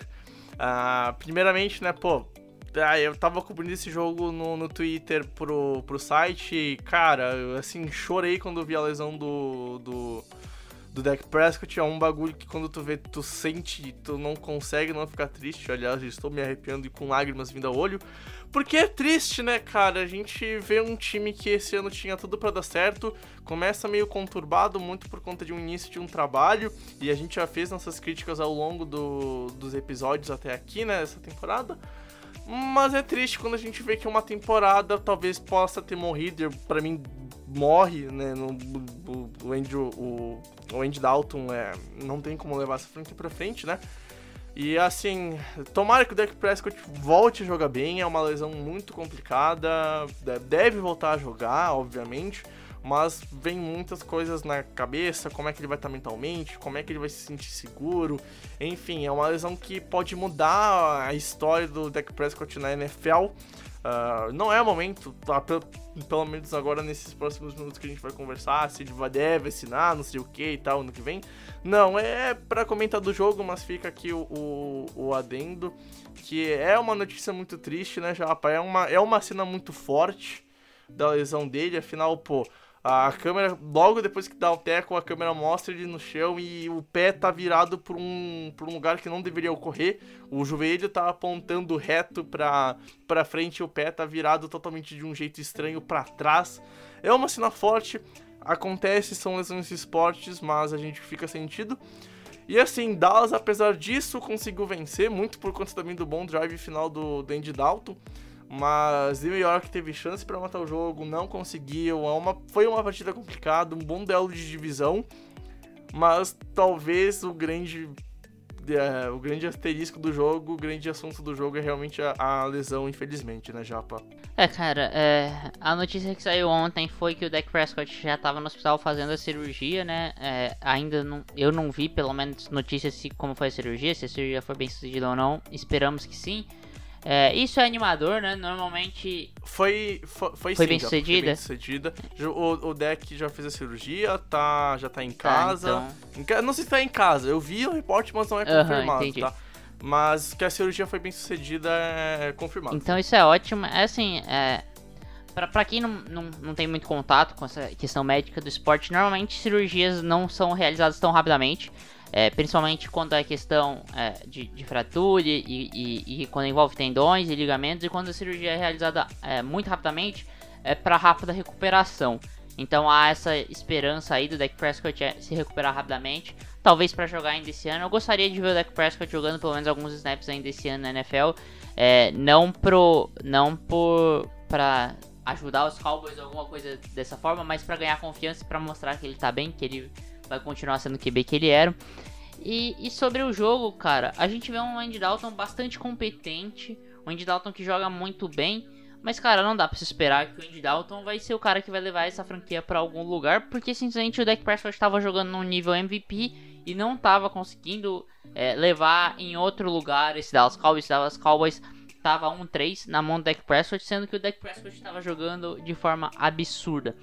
Uh, primeiramente, né, pô, ah, eu tava cobrindo esse jogo no, no Twitter pro, pro site e, cara, eu, assim, chorei quando vi a lesão do, do, do Dak Prescott. É um bagulho que quando tu vê, tu sente, tu não consegue não ficar triste. Aliás, estou me arrepiando e com lágrimas vindo ao olho. Porque é triste, né, cara? A gente vê um time que esse ano tinha tudo para dar certo, começa meio conturbado, muito por conta de um início de um trabalho, e a gente já fez nossas críticas ao longo do, dos episódios até aqui, né, essa temporada. Mas é triste quando a gente vê que uma temporada talvez possa ter morrido. Para mim, morre, né? No, o, Andy, o, o Andy Dalton é, não tem como levar essa frente pra frente, né? E assim, tomara que o Dak Prescott volte a jogar bem. É uma lesão muito complicada. Deve voltar a jogar, obviamente mas vem muitas coisas na cabeça, como é que ele vai estar mentalmente, como é que ele vai se sentir seguro, enfim, é uma lesão que pode mudar a história do Dak Prescott na NFL. Uh, ah, não é o momento, tá, pelo, pelo, menos agora nesses próximos minutos que a gente vai conversar, se ele vai, deve assinar, não sei o que e tal, ano que vem. Não, é para comentar do jogo, mas fica aqui o, o, o, adendo, que é uma notícia muito triste, né, Japa? É uma, é uma cena muito forte da lesão dele, afinal, pô, a câmera, logo depois que dá o teco, a câmera mostra ele no chão e o pé tá virado por um, por um lugar que não deveria ocorrer. O joelho tá apontando reto pra, pra frente e o pé tá virado totalmente de um jeito estranho para trás. É uma cena forte, acontece, são lesões esportes, mas a gente fica sentido. E assim, Dallas, apesar disso, conseguiu vencer, muito por conta também do bom drive final do, do Andy Dalton. Mas New York teve chance para matar o jogo, não conseguiu. É uma, foi uma partida complicada, um bom duelo de divisão. Mas talvez o grande é, o grande asterisco do jogo, o grande assunto do jogo é realmente a, a lesão, infelizmente, né, Japa? É, cara, é, a notícia que saiu ontem foi que o Dak Prescott já estava no hospital fazendo a cirurgia, né? É, ainda não, eu não vi, pelo menos, notícias se como foi a cirurgia, se a cirurgia foi bem sucedida ou não. Esperamos que sim. É, isso é animador, né? Normalmente. Foi, foi, foi, Foi sim, bem sucedida? Foi bem sucedida. O, o deck já fez a cirurgia, tá, já tá em casa. então. Em ca- Não sei se tá em casa, eu vi o reporte, mas não é confirmado, entendi. tá? Mas que a cirurgia foi bem sucedida é confirmado. Então isso é ótimo. É assim, é. Pra, pra quem não, não, não tem muito contato com essa questão médica do esporte, normalmente cirurgias não são realizadas tão rapidamente. É, principalmente quando é questão é, de, de fratura e, e- e quando envolve tendões e ligamentos, e quando a cirurgia é realizada é, muito rapidamente, é para rápida recuperação. Então há essa esperança aí do Dak Prescott é, se recuperar rapidamente. Talvez para jogar ainda esse ano. Eu gostaria de ver o Dak Prescott jogando pelo menos alguns snaps ainda esse ano na NFL. É, não pro. Não por. pra ajudar os Cowboys alguma coisa dessa forma, mas pra ganhar confiança e pra mostrar que ele tá bem, que ele vai continuar sendo o QB que ele era. E, e sobre o jogo, cara, a gente vê um Andy Dalton bastante competente, um Andy Dalton que joga muito bem, mas cara, não dá pra se esperar que o Andy Dalton vai ser o cara que vai levar essa franquia pra algum lugar, porque simplesmente o Dak Prescott estava jogando num nível MVP e não tava conseguindo é, levar em outro lugar esse Dallas Cowboys. Dallas Cowboys tava 1-3 na mão do Dak Prescott, sendo que o Dak Prescott estava jogando de forma absurda.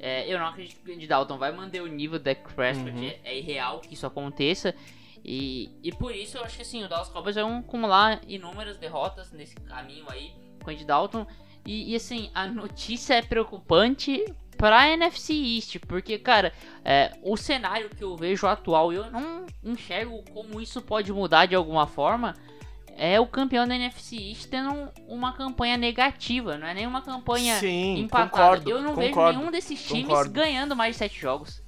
É, eu não acredito que o Andy Dalton vai manter o nível do Dak Prescott, Uhum. é, é irreal que isso aconteça. E, e por isso eu acho que assim, o Dallas Cowboys vai acumular inúmeras derrotas nesse caminho aí com o Andy Dalton. E, e, assim, a notícia é preocupante pra NFC East, porque, cara, é, o cenário que eu vejo atual, eu não enxergo como isso pode mudar de alguma forma. É o campeão da NFC East tendo uma campanha negativa, não é nenhuma campanha Sim, empatada. concordo. eu não vejo concordo, nenhum desses times concordo. ganhando mais de 7 jogos.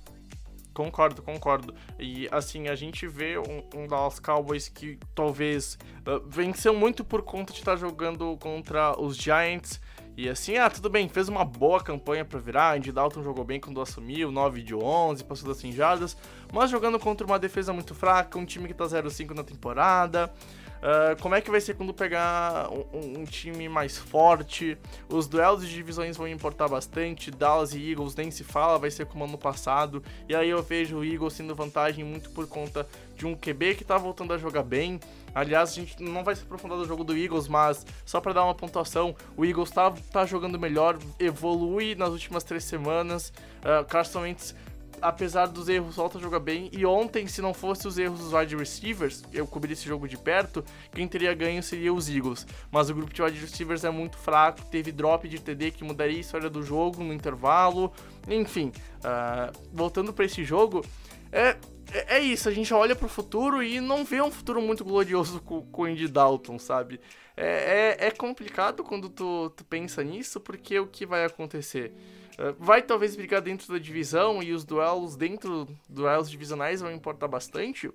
Concordo, concordo. E assim, a gente vê um, um Dallas Cowboys que talvez uh, venceu muito por conta de estar jogando contra os Giants. E assim, ah, tudo bem, fez uma boa campanha pra virar. Andy Dalton jogou bem quando assumiu, 9 de 11, passou das 100 jardas. Mas jogando contra uma defesa muito fraca, um time que tá 0-5 na temporada. Uh, como é que vai ser quando pegar um, um- time mais forte? Os duelos de divisões vão importar bastante. Dallas e Eagles nem se fala, vai ser como ano passado. E aí eu vejo o Eagles tendo vantagem muito por conta de um QB que tá voltando a jogar bem. Aliás, a gente não vai se aprofundar no jogo do Eagles, mas só para dar uma pontuação, o Eagles tá, tá jogando melhor, evolui nas últimas três semanas. Uh, Carson Wentz apesar dos erros, volta a jogar bem. E ontem, se não fosse os erros dos wide receivers, eu cobri esse jogo de perto, quem teria ganho seria os Eagles. Mas o grupo de wide receivers é muito fraco, teve drop de TD que mudaria a história do jogo no intervalo. Enfim, ah, voltando para esse jogo, é, é é isso, a gente olha pro futuro e não vê um futuro muito glorioso com, com o Andy Dalton, sabe? É, é, é complicado quando tu, tu pensa nisso, porque o que vai acontecer? Uh, vai talvez brigar dentro da divisão e os duelos dentro duelos divisionais vão importar bastante.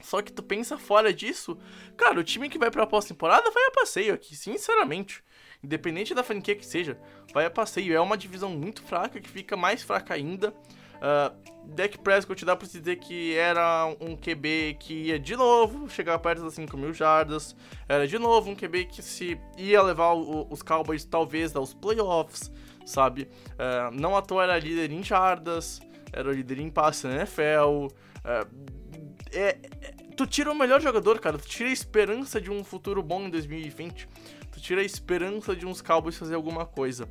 Só que tu pensa fora disso, cara, o time que vai pra pós-temporada vai a passeio aqui, sinceramente. Independente da franquia que seja, vai a passeio. É uma divisão muito fraca que fica mais fraca ainda. Uh, Dak Prescott dá pra se dizer que era um QB que ia de novo chegar perto das 5 mil jardas. Era de novo um QB que se ia levar o- os Cowboys talvez aos playoffs, sabe? Uh, não à toa era líder em jardas, era líder em passe na NFL. Uh, é, é- tu tira o melhor jogador, cara. Tu tira a esperança de um futuro bom em 2020. Tu tira a esperança de uns Cowboys fazer alguma coisa.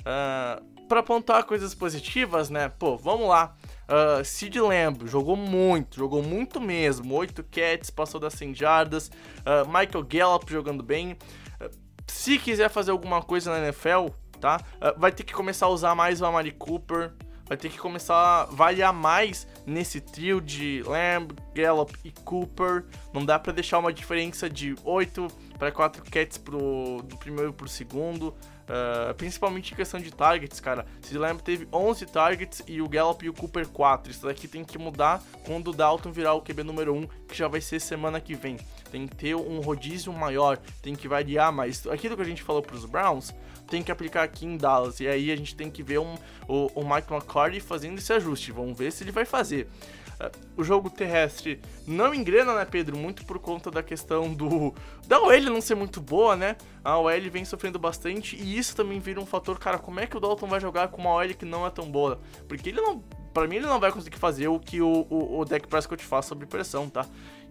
Uh, para apontar coisas positivas, né? Pô, vamos lá. Uh, Sid Lamb jogou muito, jogou muito mesmo. 8 catch, passou das 100 jardas. Uh, Michael Gallup jogando bem. Uh, se quiser fazer alguma coisa na NFL, tá? Uh, vai ter que começar a usar mais o Amari Cooper. Vai ter que começar a variar mais nesse trio de Lamb, Gallup e Cooper. Não dá pra deixar uma diferença de 8 para 4 catches pro, do primeiro pro segundo. Uh, principalmente em questão de targets, cara. Se Lamb teve 11 targets e o Gallup e o Cooper 4. Isso daqui tem que mudar quando o Dalton virar o QB número 1, que já vai ser semana que vem. Tem que ter um rodízio maior, tem que variar mais. Aquilo que a gente falou pros Browns, tem que aplicar aqui em Dallas. E aí a gente tem que ver um, o, o Mike McCarthy fazendo esse ajuste. Vamos ver se ele vai fazer. Uh, o jogo terrestre não engrena, né, Pedro? Muito por conta da questão do da OL não ser muito boa, né? A OL vem sofrendo bastante e isso também vira um fator, cara, como é que o Dalton vai jogar com uma OL que não é tão boa? Porque ele não Pra mim, ele não vai conseguir fazer o que o, o, o Dak Prescott faz sob pressão, tá?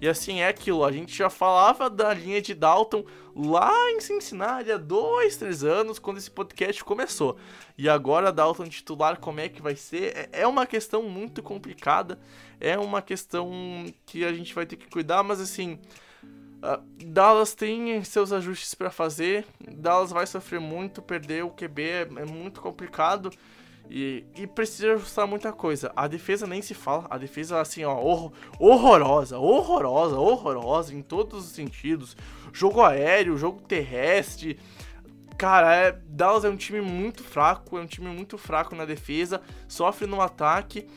E assim, é aquilo. A gente já falava da linha de Dalton lá em Cincinnati há dois, três anos, quando esse podcast começou. E agora, Dalton titular, como é que vai ser? É, é uma questão muito complicada. É uma questão que a gente vai ter que cuidar, mas assim. Uh, Dallas tem seus ajustes para fazer. Dallas vai sofrer muito, perder o QB é, é muito complicado. E, e, precisa ajustar muita coisa. A defesa nem se fala. A defesa, assim, ó, hor horrorosa, horrorosa, horrorosa em todos os sentidos. Jogo aéreo, jogo terrestre. Cara, é, Dallas é um time muito fraco, é um time muito fraco na defesa, sofre no ataque.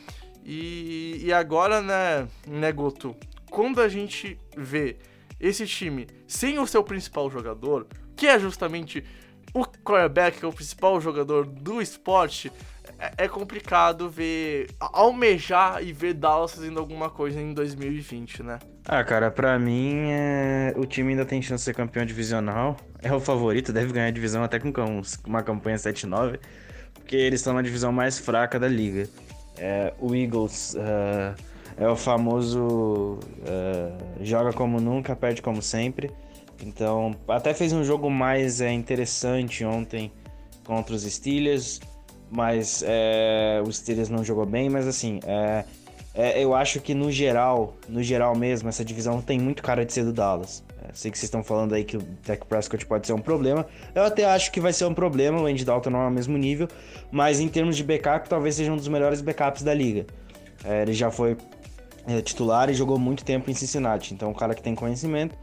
E, e agora, né, né, Goto? Quando a gente vê esse time sem o seu principal jogador, que é justamente o quarterback, que é o principal jogador do esporte, é, é complicado ver, almejar e ver Dallas fazendo alguma coisa em 2020, né? Ah, cara, pra mim é... o time ainda tem chance de ser campeão divisional. É o favorito, deve ganhar a divisão até com uma campanha 7-9, porque eles estão na divisão mais fraca da liga. É, o Eagles uh, é o famoso uh, joga como nunca, perde como sempre. Então, até fez um jogo mais é, interessante ontem contra os Steelers mas é, o Steelers não jogou bem, mas assim, é, é, eu acho que no geral, no geral mesmo, essa divisão tem muito cara de ser do Dallas. É, sei que vocês estão falando aí que o Dak Prescott pode ser um problema. Eu até acho que vai ser um problema, o Andy Dalton não é o mesmo nível, mas em termos de backup, talvez seja um dos melhores backups da liga. É, ele já foi é, titular e jogou muito tempo em Cincinnati, então um cara que tem conhecimento.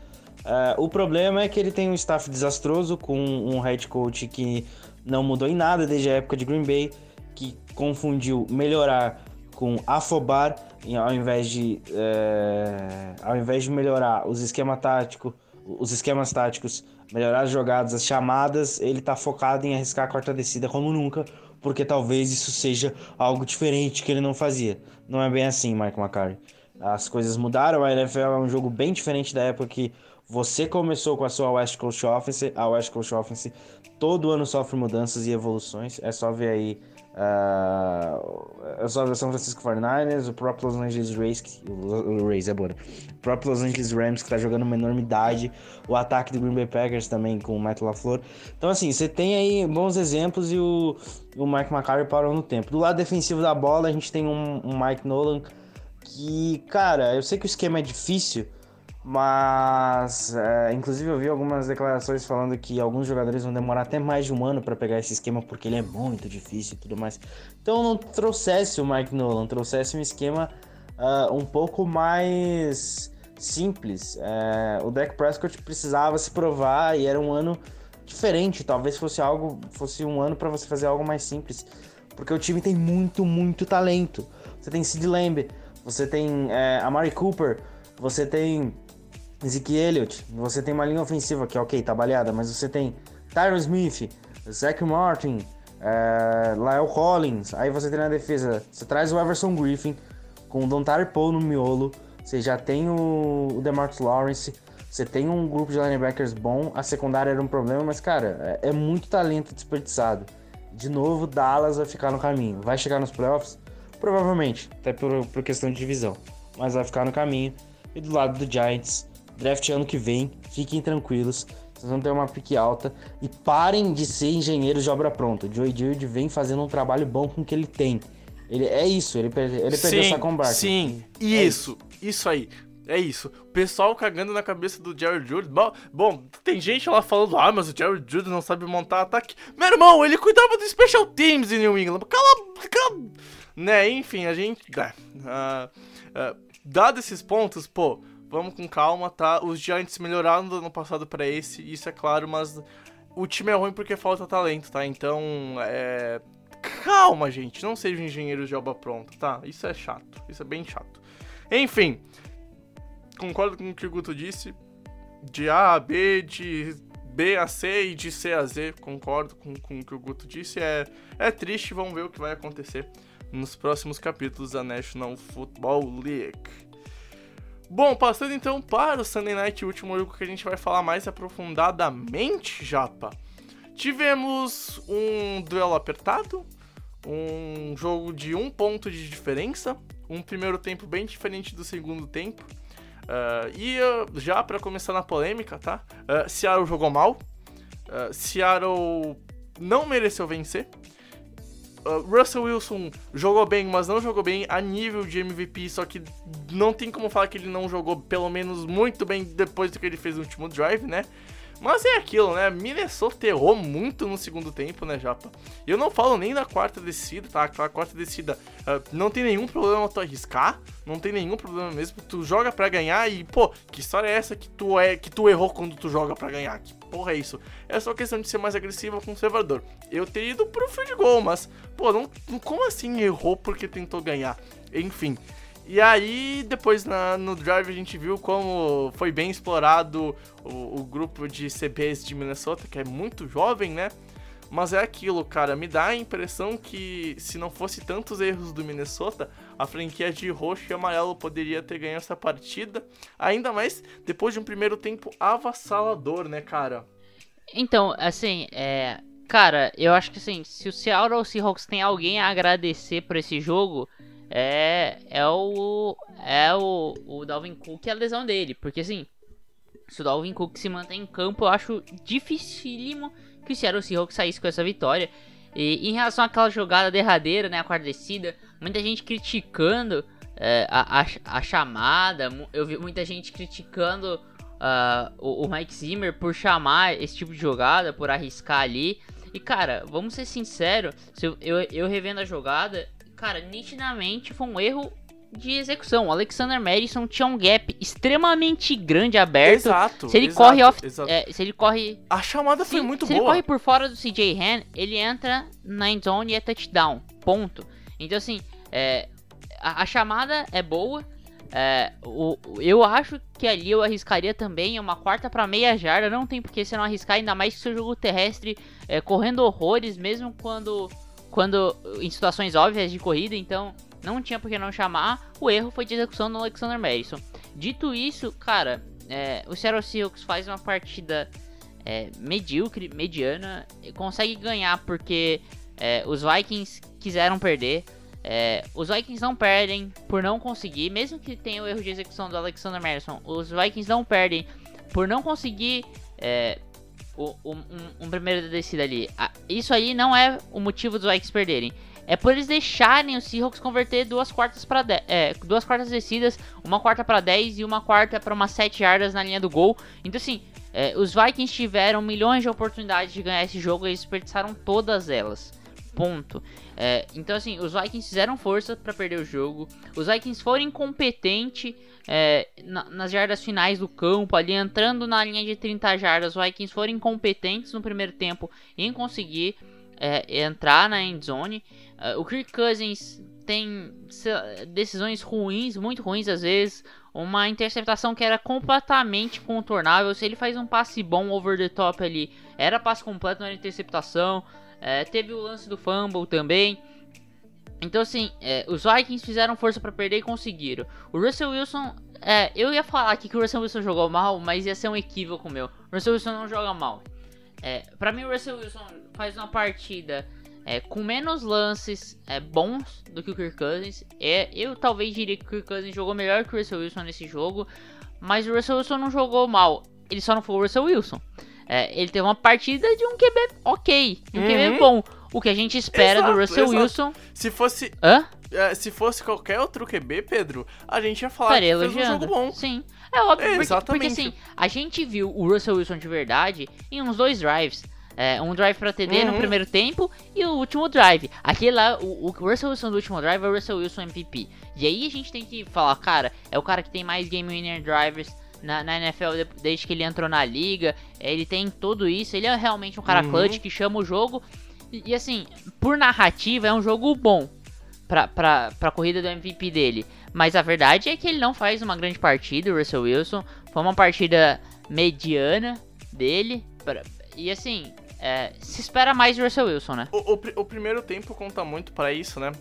O problema é que ele tem um staff desastroso, com um head coach que não mudou em nada desde a época de Green Bay, que confundiu melhorar com afobar, ao invés de, é, ao invés de melhorar os esquemas táticos, os esquemas táticos, melhorar as jogadas, as chamadas, ele está focado em arriscar a quarta descida como nunca, porque talvez isso seja algo diferente que ele não fazia. Não é bem assim, Mike McCarthy. As coisas mudaram, a NFL é um jogo bem diferente da época que você começou com a sua West Coast Offense, a West Coast Offense todo ano sofre mudanças e evoluções. É só ver aí uh, é só ver São Francisco 49ers, o próprio Los Angeles Rays, o Rays é bom, o próprio Los Angeles Rams que tá jogando uma enormidade, o ataque do Green Bay Packers também com o Matt LaFleur. Então assim, você tem aí bons exemplos e o, o Mike McCarthy parou no tempo. Do lado defensivo da bola, a gente tem um, um Mike Nolan que, cara, eu sei que o esquema é difícil, mas, é, inclusive, eu vi algumas declarações falando que alguns jogadores vão demorar até mais de um ano para pegar esse esquema porque ele é muito difícil e tudo mais. Então, não trouxesse o Mike Nolan, trouxesse um esquema uh, um pouco mais simples. É, o Dak Prescott precisava se provar e era um ano diferente. Talvez fosse algo, fosse um ano para você fazer algo mais simples, porque o time tem muito, muito talento. Você tem Sid Lamb, você tem é, Amari Cooper, você tem Zeke Elliott, você tem uma linha ofensiva que, ok, tá baleada, mas você tem Tyron Smith, Zach Martin, é, Lyle Collins, aí você tem na defesa, você traz o Everson Griffin com o Dontari Poe no miolo, você já tem o, o DeMarcus Lawrence, você tem um grupo de linebackers bom, a secundária era um problema, mas cara, é, é muito talento desperdiçado. De novo, Dallas vai ficar no caminho. Vai chegar nos playoffs? Provavelmente, até por, por questão de divisão. Mas vai ficar no caminho. E do lado do Giants, Draft ano que vem, fiquem tranquilos. Vocês vão ter uma pique alta e parem de ser engenheiros de obra pronta. O Joey Dirt vem fazendo um trabalho bom com o que ele tem. Ele é isso, ele, ele sim, perdeu essa combate. Sim, é isso, isso, isso aí. É isso. O pessoal cagando na cabeça do Jared Judy. Bom, bom, tem gente lá falando, ah, mas o Jared Judy não sabe montar ataque. Meu irmão, ele cuidava do Special Teams em New England. Cala, cala. Né, enfim, a gente. Uh, uh, dado esses pontos, pô, vamos com calma, tá? Os Giants melhoraram do ano passado para esse, isso é claro, mas o time é ruim porque falta talento, tá? Então, é. Calma, gente, não sejam engenheiros de obra pronta, tá? Isso é chato, isso é bem chato. Enfim, concordo com o que o Guto disse. De A a B, de B a C e de C a Z, concordo com, com o que o Guto disse. É, é triste, vamos ver o que vai acontecer nos próximos capítulos da National Football League. Bom, passando então para o Sunday Night, o último jogo que a gente vai falar mais aprofundadamente, Japa. Tivemos um duelo apertado, Um jogo de um ponto de diferença, um primeiro tempo bem diferente do segundo tempo. Uh, e uh, já para começar na polêmica, tá? Uh, Seattle jogou mal. Uh, Seattle não mereceu vencer. Russell Wilson jogou bem, mas não jogou bem a nível de MVP, só que não tem como falar que ele não jogou pelo menos muito bem depois do que ele fez no último drive, né? Mas é aquilo, né? Minnesota errou muito no segundo tempo, né, Japa? Eu não falo nem da quarta descida, tá? Aquela quarta descida uh, não tem nenhum problema tu arriscar, não tem nenhum problema mesmo. Tu joga para ganhar e, pô, que história é essa que tu é que tu errou quando tu joga para ganhar? Que porra é isso? É só questão de ser mais agressivo ou conservador. Eu teria ido pro field goal, mas, pô, não, como assim errou porque tentou ganhar? Enfim. E aí, depois na, no Drive a gente viu como foi bem explorado o, o, grupo de CBs de Minnesota, que é muito jovem, né? Mas é aquilo, cara, me dá a impressão que se não fosse tantos erros do Minnesota, a franquia de roxo e amarelo poderia ter ganho essa partida. Ainda mais depois de um primeiro tempo avassalador, né, cara? Então, assim, é. Cara, eu acho que assim, se o Seattle Seahawks tem alguém a agradecer por esse jogo, é, é o é o, o Dalvin Cook e a lesão dele, porque assim, se o Dalvin Cook se mantém em campo, eu acho dificílimo que o Seattle Seahawks saísse com essa vitória. E em relação àquela jogada derradeira, né, a quarta descida, muita gente criticando é, a, a, a, chamada, eu vi muita gente criticando uh, o, o Mike Zimmer por chamar esse tipo de jogada, por arriscar ali. E cara, vamos ser sinceros, eu, eu, eu revendo a jogada, cara, nitidamente foi um erro de execução. O Alexander Madison tinha um gap extremamente grande aberto. Exato. Se ele exato, corre off, é, se ele corre A chamada foi se, muito se boa. ele corre por fora do CJ Han, ele entra na end zone e é touchdown. Ponto. Então assim, é, a, a chamada é boa. É, o, eu acho que ali eu arriscaria também uma quarta para meia jarda. Não tem por que você não arriscar, ainda mais que seu jogo terrestre é, correndo horrores, mesmo quando quando em situações óbvias de corrida, então não tinha por que não chamar. O erro foi de execução do Alexander Madison. Dito isso, cara, é, o Seattle Seahawks faz uma partida é, medíocre, mediana, consegue ganhar porque é, os Vikings quiseram perder. É, os Vikings não perdem por não conseguir, mesmo que tenha o erro de execução do Alexander Madison, os Vikings não perdem por não conseguir é, o, um, um, primeiro descida ali. Isso aí não é o motivo dos Vikings perderem. É por eles deixarem os Seahawks converter duas quartas para é, duas quartas descidas, uma quarta para 10 e uma quarta para umas 7 yardas na linha do gol. Então assim, é, os Vikings tiveram milhões de oportunidades de ganhar esse jogo e desperdiçaram todas elas. Ponto. É, então, assim, os Vikings fizeram força para perder o jogo. Os Vikings foram incompetentes é, na, nas jardas finais do campo, ali entrando na linha de 30 jardas. Os Vikings foram incompetentes no primeiro tempo em conseguir é, entrar na end zone. É, o Kirk Cousins tem decisões ruins, muito ruins às vezes. Uma interceptação que era completamente contornável. Se ele faz um passe bom over the top ali, era passe completo, não era interceptação. É, teve o lance do fumble também. Então, assim, é, os Vikings fizeram força para perder e conseguiram. O Russell Wilson, é, eu ia falar aqui que o Russell Wilson jogou mal, mas ia ser um equívoco meu. O Russell Wilson não joga mal. É, para mim, o Russell Wilson faz uma partida é, com menos lances é, bons do que o Kirk Cousins. É, eu talvez diria que o Kirk Cousins jogou melhor que o Russell Wilson nesse jogo, mas o Russell Wilson não jogou mal. Ele só não foi o Russell Wilson. É, ele teve uma partida de um QB ok, de um uhum. QB bom. O que a gente espera exato, do Russell exato. Wilson. Se fosse. Hã? É, se fosse qualquer outro QB, Pedro, a gente ia falar Estaria que fez um jogo bom. Sim. É óbvio, é, porque, porque, assim, a gente viu o Russell Wilson de verdade em uns dois drives. É, um drive pra TD uhum. no primeiro tempo e o último drive. Aquele lá, o, o Russell Wilson do último drive é o Russell Wilson MVP. E aí a gente tem que falar, cara, é o cara que tem mais game winner drivers na, na, NFL desde que ele entrou na liga. Ele tem tudo isso. Ele é realmente um cara uhum. clutch que chama o jogo. E, e, assim, por narrativa, é um jogo bom pra, pra, pra corrida do MVP dele. Mas a verdade é que ele não faz uma grande partida, o Russell Wilson. Foi uma partida mediana dele. Pra, e assim, é, se espera mais de Russell Wilson, né? O, o, o primeiro tempo conta muito para isso, né?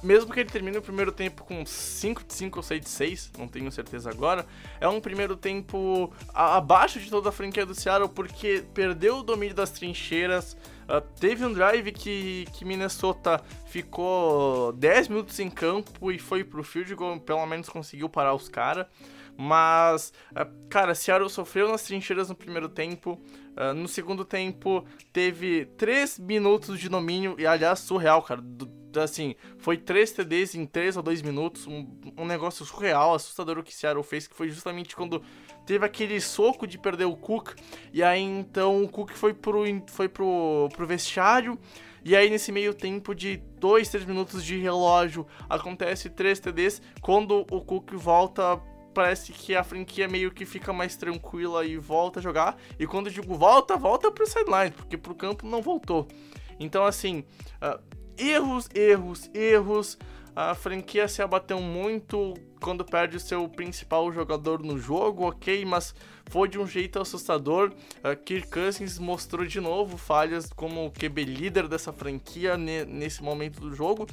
mesmo que ele termine o primeiro tempo com 5 de 5 ou 6 de 6, não tenho certeza agora, é um primeiro tempo abaixo de toda a franquia do Seattle, porque perdeu o domínio das trincheiras, Uh, teve um drive que, que Minnesota ficou 10 minutos em campo e foi pro field goal, pelo menos conseguiu parar os caras. Mas, uh, cara, Seattle sofreu nas trincheiras no primeiro tempo. Uh, no segundo tempo, teve 3 minutos de domínio. E, aliás, surreal, cara. Assim, foi 3 TDs em 3 a 2 minutos. Um, um negócio surreal, assustador o que Seattle fez, que foi justamente quando teve aquele soco de perder o Cook. E aí, então, o Cook foi pro, foi pro, pro vestiário. E aí, nesse meio tempo de 2, 3 minutos de relógio, acontece 3 TDs. Quando o Cook volta parece que a franquia meio que fica mais tranquila e volta a jogar. E quando eu digo volta, volta pro sideline, porque pro campo não voltou. Então, assim, uh, erros, erros, erros. A franquia se abateu muito quando perde o seu principal jogador no jogo, ok, mas foi de um jeito assustador. Uh, Kirk Cousins mostrou de novo falhas como o QB líder dessa franquia nesse momento do jogo.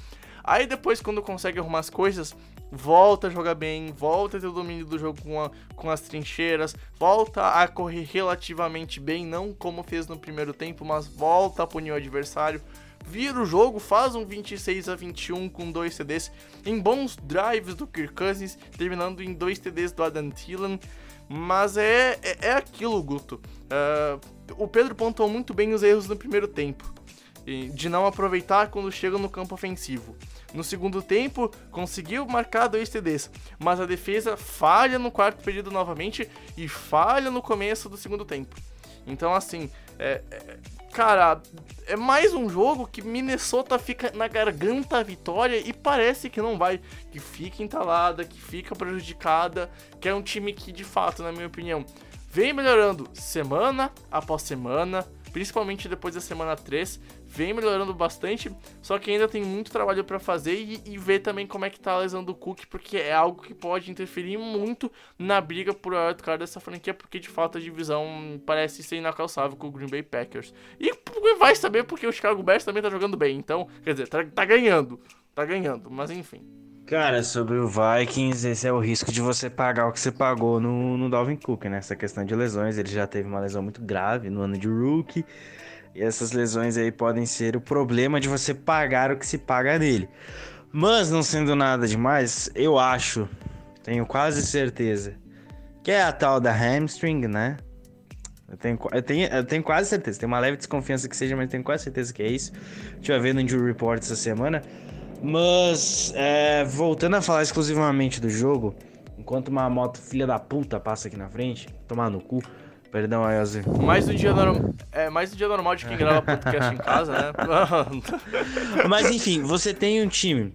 Aí depois, quando consegue arrumar as coisas, volta a jogar bem, volta a ter o domínio do jogo com, a, com as trincheiras, volta a correr relativamente bem, não como fez no primeiro tempo, mas volta a punir o adversário. Vira o jogo, faz um 26 a 21 com dois TDs em bons drives do Kirk Cousins, terminando em dois TDs do Adam Thielen. Mas é, é, é aquilo, Guto. Uh, o Pedro pontuou muito bem os erros no primeiro tempo de não aproveitar quando chega no campo ofensivo. No segundo tempo, conseguiu marcar dois TDs, mas a defesa falha no quarto período novamente e falha no começo do segundo tempo. Então, assim, é, é, cara, é mais um jogo que Minnesota fica na garganta a vitória e parece que não vai, que fica entalada, que fica prejudicada, que é um time que, de fato, na minha opinião, vem melhorando semana após semana, principalmente depois da semana 3, vem melhorando bastante, só que ainda tem muito trabalho para fazer e, e, ver também como é que tá a lesão do Cook, porque é algo que pode interferir muito na briga por wildcard dessa franquia, porque de fato a divisão parece ser inacalçável com o Green Bay Packers. E vai saber porque o Chicago Bears também tá jogando bem, então, quer dizer, tá, tá ganhando, tá ganhando, mas enfim. Cara, sobre o Vikings, esse é o risco de você pagar o que você pagou no, no Dalvin Cook, né? Essa questão de lesões, ele já teve uma lesão muito grave no ano de rookie. E essas lesões aí podem ser o problema de você pagar o que se paga nele. Mas não sendo nada demais, eu acho, tenho quase certeza, que é a tal da hamstring, né? Eu tenho, eu tenho, eu tenho quase certeza, tenho uma leve desconfiança que seja, mas tenho quase certeza que é isso. A gente vai ver no Injury Report essa semana. Mas, é, voltando a falar exclusivamente do jogo, enquanto uma moto filha da puta passa aqui na frente, tomar no cu. Perdão, Ayose. Mais um dia, norm... é, mais um dia normal de quem grava podcast em casa, né? Mas enfim, você tem um time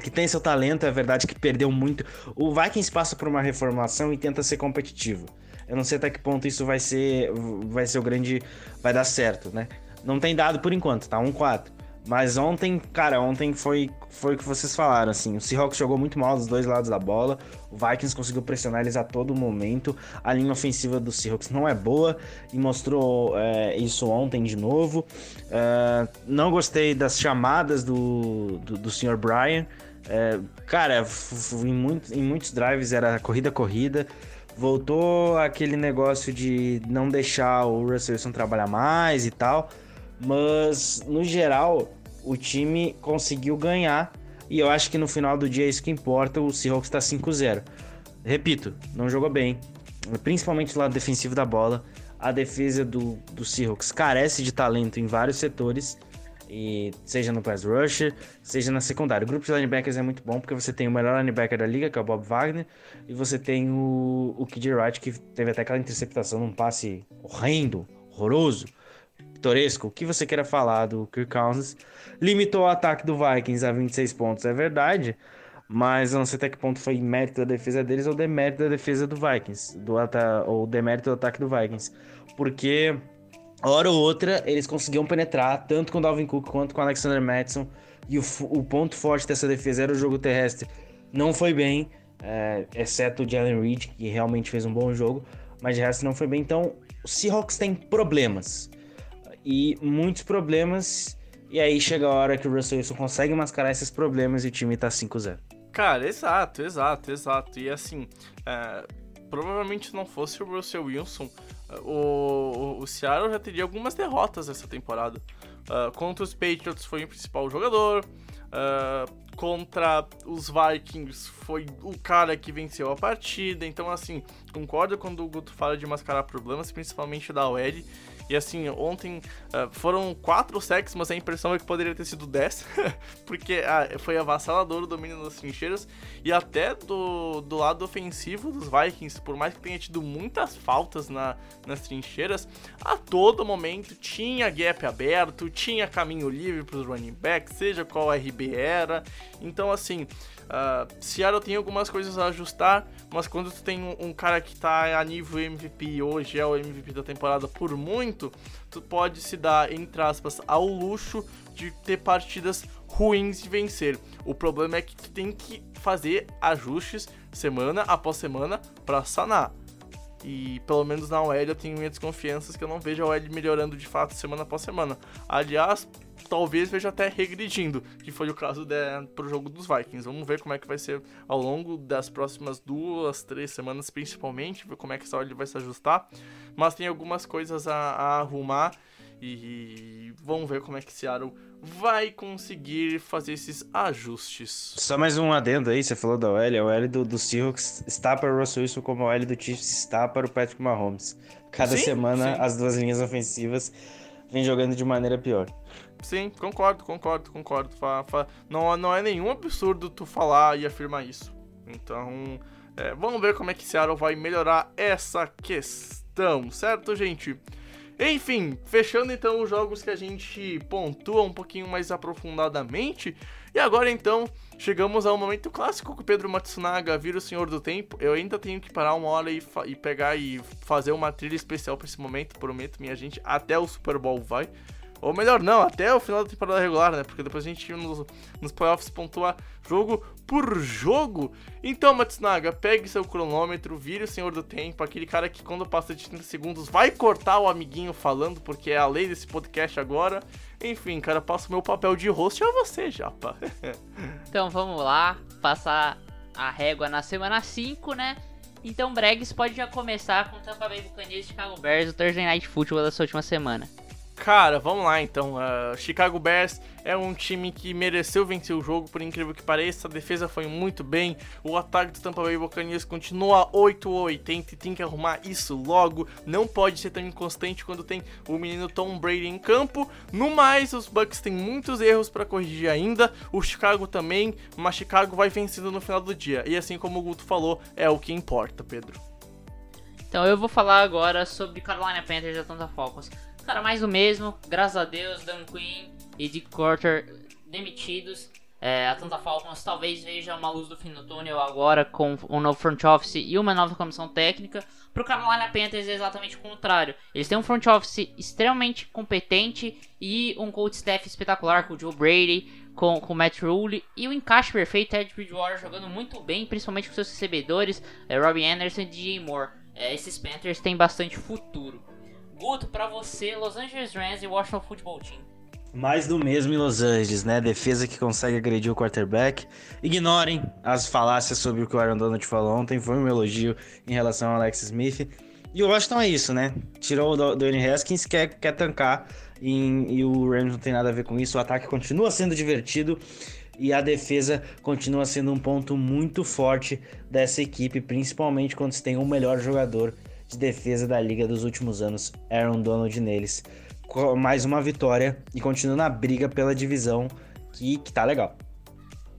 que tem seu talento, é verdade que perdeu muito. O Vikings passa por uma reformação e tenta ser competitivo. Eu não sei até que ponto isso vai ser vai ser o grande vai dar certo, né? Não tem dado por enquanto, tá 1-4. Mas ontem, cara, ontem foi, foi o que vocês falaram, assim. O Seahawks jogou muito mal dos dois lados da bola. O Vikings conseguiu pressionar eles a todo momento. A linha ofensiva do Seahawks não é boa e mostrou é, isso ontem de novo. É, não gostei das chamadas do, do, do Sr. Brian. É, cara, em, muito, em muitos drives era corrida-corrida. Voltou aquele negócio de não deixar o Russell Wilson trabalhar mais e tal. Mas, no geral, o time conseguiu ganhar. E eu acho que no final do dia é isso que importa. O Seahawks está 5-0. Repito, não jogou bem. Principalmente do lado defensivo da bola. A defesa do, do Seahawks carece de talento em vários setores. E seja no pass rusher, seja na secundária. O grupo de linebackers é muito bom porque você tem o melhor linebacker da liga, que é o Bob Wagner, e você tem o, o KJ Wright, que teve até aquela interceptação num passe horrendo, horroroso, pitoresco, o que você queira falar do Kirk Cousins, limitou o ataque do Vikings a 26 pontos, é verdade, mas não sei até que ponto foi mérito da defesa deles ou demérito da defesa do Vikings, do ou demérito do ataque do Vikings, porque hora ou outra eles conseguiam penetrar tanto com o Dalvin Cook quanto com o Alexander Madison, e o, o ponto forte dessa defesa era o jogo terrestre, não foi bem, é, exceto o Jalen Reed, que realmente fez um bom jogo, mas de resto não foi bem, então o Seahawks tem problemas e muitos problemas. E aí chega a hora que o Russell Wilson consegue mascarar esses problemas e o time tá 5-0. Cara, exato, exato, exato. E assim, é, provavelmente não fosse o Russell Wilson, o, o Seattle já teria algumas derrotas essa temporada. Uh, contra os Patriots foi o principal jogador. Uh, contra os Vikings foi o cara que venceu a partida. Então, assim, concordo quando o Guto fala de mascarar problemas, principalmente da OL. E assim, ontem uh, foram quatro sacks, mas a impressão é que poderia ter sido 10, porque uh, foi avassalador o domínio das trincheiras. E até do, do lado ofensivo dos Vikings, por mais que tenha tido muitas faltas na, nas trincheiras, a todo momento tinha gap aberto, tinha caminho livre para os running backs, seja qual RB era. Então, assim, Uh, Seattle tem algumas coisas a ajustar, mas quando tu tem um, um, cara que tá a nível MVP hoje, é o MVP da temporada por muito, tu pode se dar, entre aspas, ao luxo de ter partidas ruins de vencer. O problema é que tu tem que fazer ajustes semana após semana para sanar. E pelo menos na OL eu tenho minhas desconfianças que eu não vejo a OL melhorando de fato semana após semana. Aliás, talvez veja até regredindo, que foi o caso de, pro jogo dos Vikings. Vamos ver como é que vai ser ao longo das próximas duas, três semanas, principalmente, ver como é que essa OL vai se ajustar. Mas tem algumas coisas a, a arrumar e vamos ver como é que Seattle vai conseguir fazer esses ajustes. Só mais um adendo aí, você falou da OL, a OL do, do Seahawks está para o Russell Wilson como a OL do Chiefs está para o Patrick Mahomes. Cada sim, semana sim. as duas linhas ofensivas vêm jogando de maneira pior. Sim, concordo, concordo, concordo. Não, não é nenhum absurdo tu falar e afirmar isso. Então, é, vamos ver como é que Seattle vai melhorar essa questão, certo, gente? Enfim, fechando então os jogos que a gente pontua um pouquinho mais aprofundadamente. E agora então, chegamos ao momento clássico que o Pedro Matsunaga vira o Senhor do Tempo. Eu ainda tenho que parar uma hora e, e pegar e fazer uma trilha especial para esse momento, prometo, minha gente. Até o Super Bowl vai. Ou melhor, não, até o final da temporada regular, né? Porque depois a gente nos, nos playoffs pontuar jogo por jogo. Então, Matsunaga, pegue seu cronômetro, vire o senhor do tempo, aquele cara que quando passa de 30 segundos vai cortar o amiguinho falando, porque é a lei desse podcast agora. Enfim, cara, passo o meu papel de host a você, Japa. então vamos lá, passar a régua na semana 5, né? Então, Bregs pode já começar com o Tampa Bay Buccaneers e Chicago Bears, o Thursday Night Football dessa última semana. Cara, vamos lá então. Uh, Chicago Bears é um time que mereceu vencer o jogo, por incrível que pareça. A defesa foi muito bem. O ataque do Tampa Bay Buccaneers continua 8 ou 80 e tem que arrumar isso logo. Não pode ser tão inconstante quando tem o menino Tom Brady em campo. No mais, os Bucks têm muitos erros para corrigir ainda. O Chicago também, mas Chicago vai vencendo no final do dia. E assim como o Guto falou, é o que importa, Pedro. Então eu vou falar agora sobre Carolina Panthers e Atlanta Falcons. Cara, mais o mesmo. Graças a Deus, Dan Quinn e Dick Carter demitidos. É, Atlanta Falcons talvez veja uma luz do fim do túnel agora com um novo front office e uma nova comissão técnica. Para o Carolina Panthers é exatamente o contrário. Eles têm um front office extremamente competente e um coach staff espetacular com o Joe Brady, com, com o Matt Rule e o encaixe perfeito Ed Bridgewater jogando muito bem, principalmente com seus recebedores, é, Robbie Anderson e DJ Moore. É, esses Panthers têm bastante futuro. Guto, para você, Los Angeles Rams e Washington Football Team. Mais do mesmo em Los Angeles, né? Defesa que consegue agredir o quarterback. Ignorem as falácias sobre o que o Aaron Donald falou ontem. Foi um elogio em relação ao Alex Smith. E o Washington é isso, né? Tirou o Dwayne Haskins, quer, quer tancar. E, e o Rams não tem nada a ver com isso. O ataque continua sendo divertido. E a defesa continua sendo um ponto muito forte dessa equipe, principalmente quando você tem o melhor jogador de defesa da liga dos últimos anos, Aaron Donald neles. Mais uma vitória e continua na briga pela divisão que, que tá legal.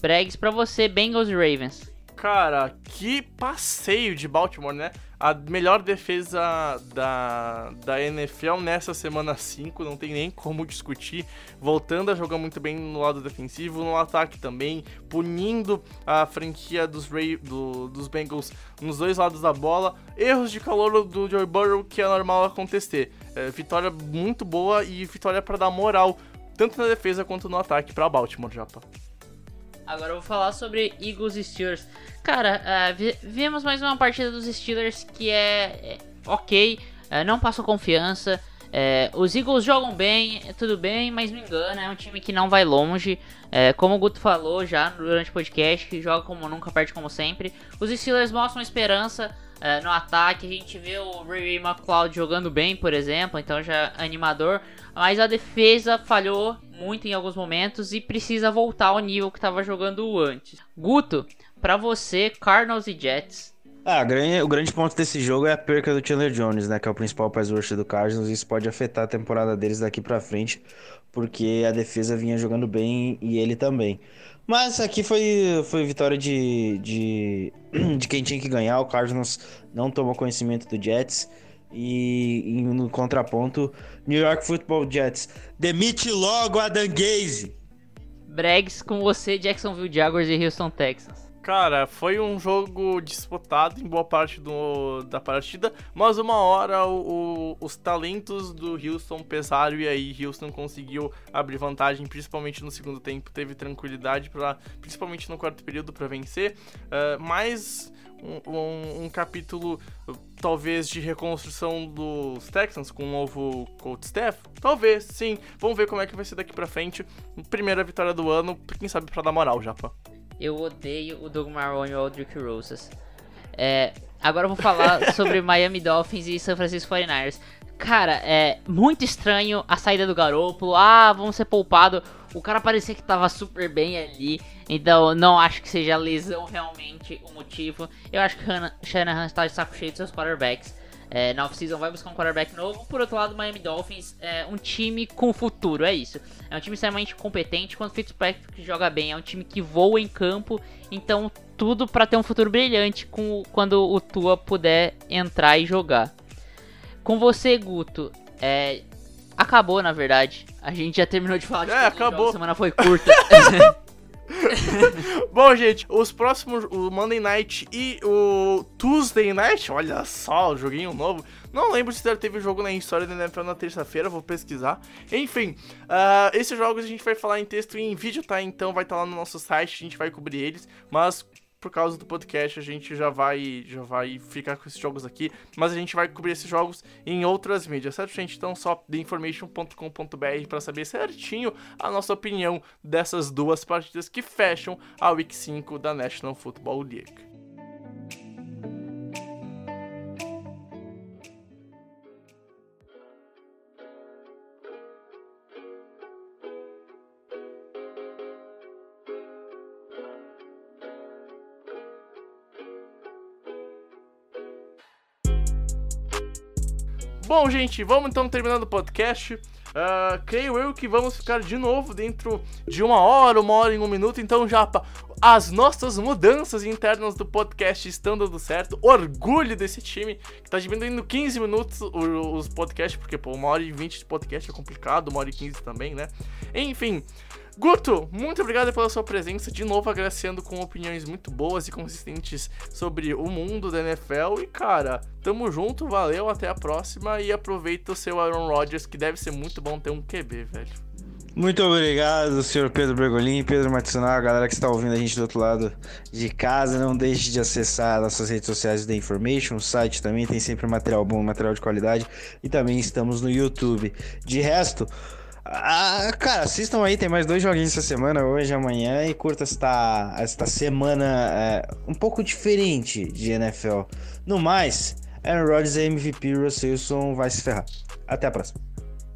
Bregs para você, Bengals e Ravens. Cara, que passeio de Baltimore, né? A melhor defesa da, da NFL nessa semana 5, não tem nem como discutir. Voltando a jogar muito bem no lado defensivo, no ataque também, punindo a franquia dos, Ray, do, dos Bengals nos dois lados da bola. Erros de calor do Joe Burrow que é normal acontecer. É, vitória muito boa e vitória para dar moral, tanto na defesa quanto no ataque para Baltimore, Japa. Agora eu vou falar sobre Eagles e Steelers. Cara, uh, vimos mais uma partida dos Steelers que é, é ok, uh, não passou confiança. Uh, os Eagles jogam bem, é tudo bem, mas me engana, é um time que não vai longe. como o Guto falou já durante o podcast, que joga como nunca, perde como sempre. Os Steelers mostram esperança, É, no ataque a gente vê o Ray McLeod jogando bem, por exemplo, então já é animador. Mas a defesa falhou muito em alguns momentos e precisa voltar ao nível que estava jogando antes. Guto, para você, Cardinals e Jets. Ah, o grande ponto desse jogo é a perca do Chandler Jones, né? Que é o principal pass rusher do Cardinals. E isso pode afetar a temporada deles daqui para frente, porque a defesa vinha jogando bem e ele também. Mas aqui foi, foi vitória de, de, de quem tinha que ganhar. O Cardinals não tomou conhecimento do Jets. E, e no contraponto, New York Football Jets. Demite logo a Dan Gaze. Bregs com você, Jacksonville Jaguars e Houston Texans. Cara, foi um jogo disputado em boa parte do, da partida, mas uma hora o, o, os talentos do Houston pesaram e aí Houston conseguiu abrir vantagem, principalmente no segundo tempo, teve tranquilidade para, principalmente no quarto período para vencer, uh, mas um, um, um, capítulo talvez de reconstrução dos Texans com um novo coach staff? Talvez, sim. Vamos ver como é que vai ser daqui para frente. Primeira vitória do ano, quem sabe para dar moral, Japa. Eu odeio o Doug Marrone e o Aldrich Rosas. É, agora eu vou falar sobre Miami Dolphins e San Francisco 49ers. Cara, é muito estranho a saída do Garoppolo. Ah, vamos ser poupado. O cara parecia que tava super bem ali. Então, não acho que seja lesão realmente o motivo. Eu acho que Shanahan está de saco cheio de seus quarterbacks é, na off-season vai buscar um quarterback novo. Por outro lado, o Miami Dolphins é um time com futuro, é isso. É um time extremamente competente. Quando o Fitzpatrick joga bem, é um time que voa em campo. Então, tudo para ter um futuro brilhante com, quando o Tua puder entrar e jogar. Com você, Guto, é, acabou na verdade. A gente já terminou de falar de é, acabou. a semana foi curta. Bom, gente, os próximos, o Monday Night e o Tuesday Night, olha só, o joguinho novo. Não lembro se teve jogo na história da NFL na terça-feira, vou pesquisar. Enfim, uh, esses jogos a gente vai falar em texto e em vídeo, tá? Então vai estar tá lá no nosso site, a gente vai cobrir eles. Mas por causa do podcast a gente já vai já vai ficar com esses jogos aqui, mas a gente vai cobrir esses jogos em outras mídias, certo, gente? Então só theinformation.com.br para saber certinho a nossa opinião dessas duas partidas que fecham a Week 5 da National Football League. Bom, gente, vamos então terminando o podcast. Uh, creio eu que vamos ficar de novo dentro de uma hora, uma hora e um minuto. Então, já as nossas mudanças internas do podcast estão dando certo. Orgulho desse time que tá diminuindo 15 minutos os podcasts, porque pô, uma hora e 20 de podcast é complicado, uma hora e 15 também, né? Enfim. Guto, muito obrigado pela sua presença, de novo agraciando com opiniões muito boas e consistentes sobre o mundo da NFL. E cara, tamo junto, valeu, até a próxima e aproveita o seu Aaron Rodgers, que deve ser muito bom ter um QB, velho. Muito obrigado, senhor Pedro Bergolin, Pedro Matsunaga, galera que está ouvindo a gente do outro lado de casa. Não deixe de acessar nossas redes sociais da Information, o site também tem sempre material bom, material de qualidade. E também estamos no YouTube. De resto, ah, cara, assistam aí, tem mais dois joguinhos essa semana, hoje amanhã, e curta esta, esta semana é, um pouco diferente de NFL. No mais, Aaron Rodgers é MVP, Russell Wilson vai se ferrar. Até a próxima.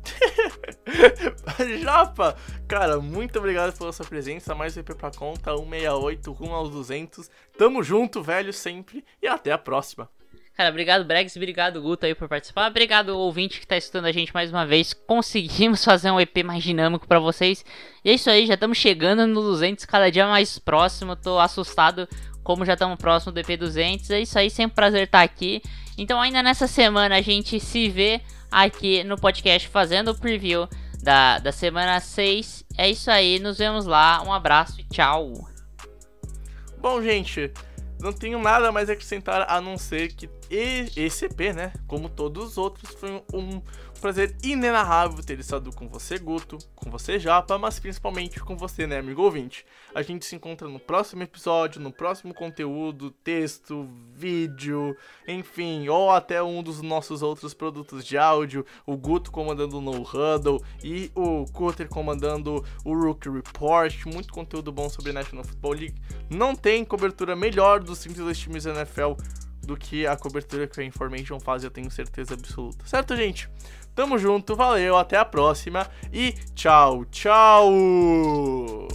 Japa, cara, muito obrigado pela sua presença. Mais VP pra conta, 168, rumo aos 200. Tamo junto, velho, sempre. E até a próxima. Cara, obrigado, Bregs. Obrigado, Guto, aí por participar. Obrigado, ouvinte que tá escutando a gente mais uma vez. Conseguimos fazer um EP mais dinâmico para vocês. E é isso aí, já estamos chegando no 200, cada dia mais próximo. Tô assustado como já estamos próximo do EP 200. É isso aí, sempre um prazer estar aqui. Então, ainda nessa semana, a gente se vê aqui no podcast fazendo o preview da, da semana 6. É isso aí, nos vemos lá. Um abraço e tchau. Bom, gente, não tenho nada mais a acrescentar a não ser que esse EP, né, como todos os outros, foi um prazer inenarrável ter estado com você, Guto, com você, Japa, mas principalmente com você, né, amigo ouvinte. A gente se encontra no próximo episódio, no próximo conteúdo, texto, vídeo, enfim, ou até um dos nossos outros produtos de áudio, o Guto comandando o No Huddle e o Cutter comandando o Rookie Report, muito conteúdo bom sobre a National Football League. Não tem cobertura melhor dos 32 times da NFL do que a cobertura que a Information faz, eu tenho certeza absoluta. Certo, gente? Tamo junto, valeu, até a próxima e tchau, tchau!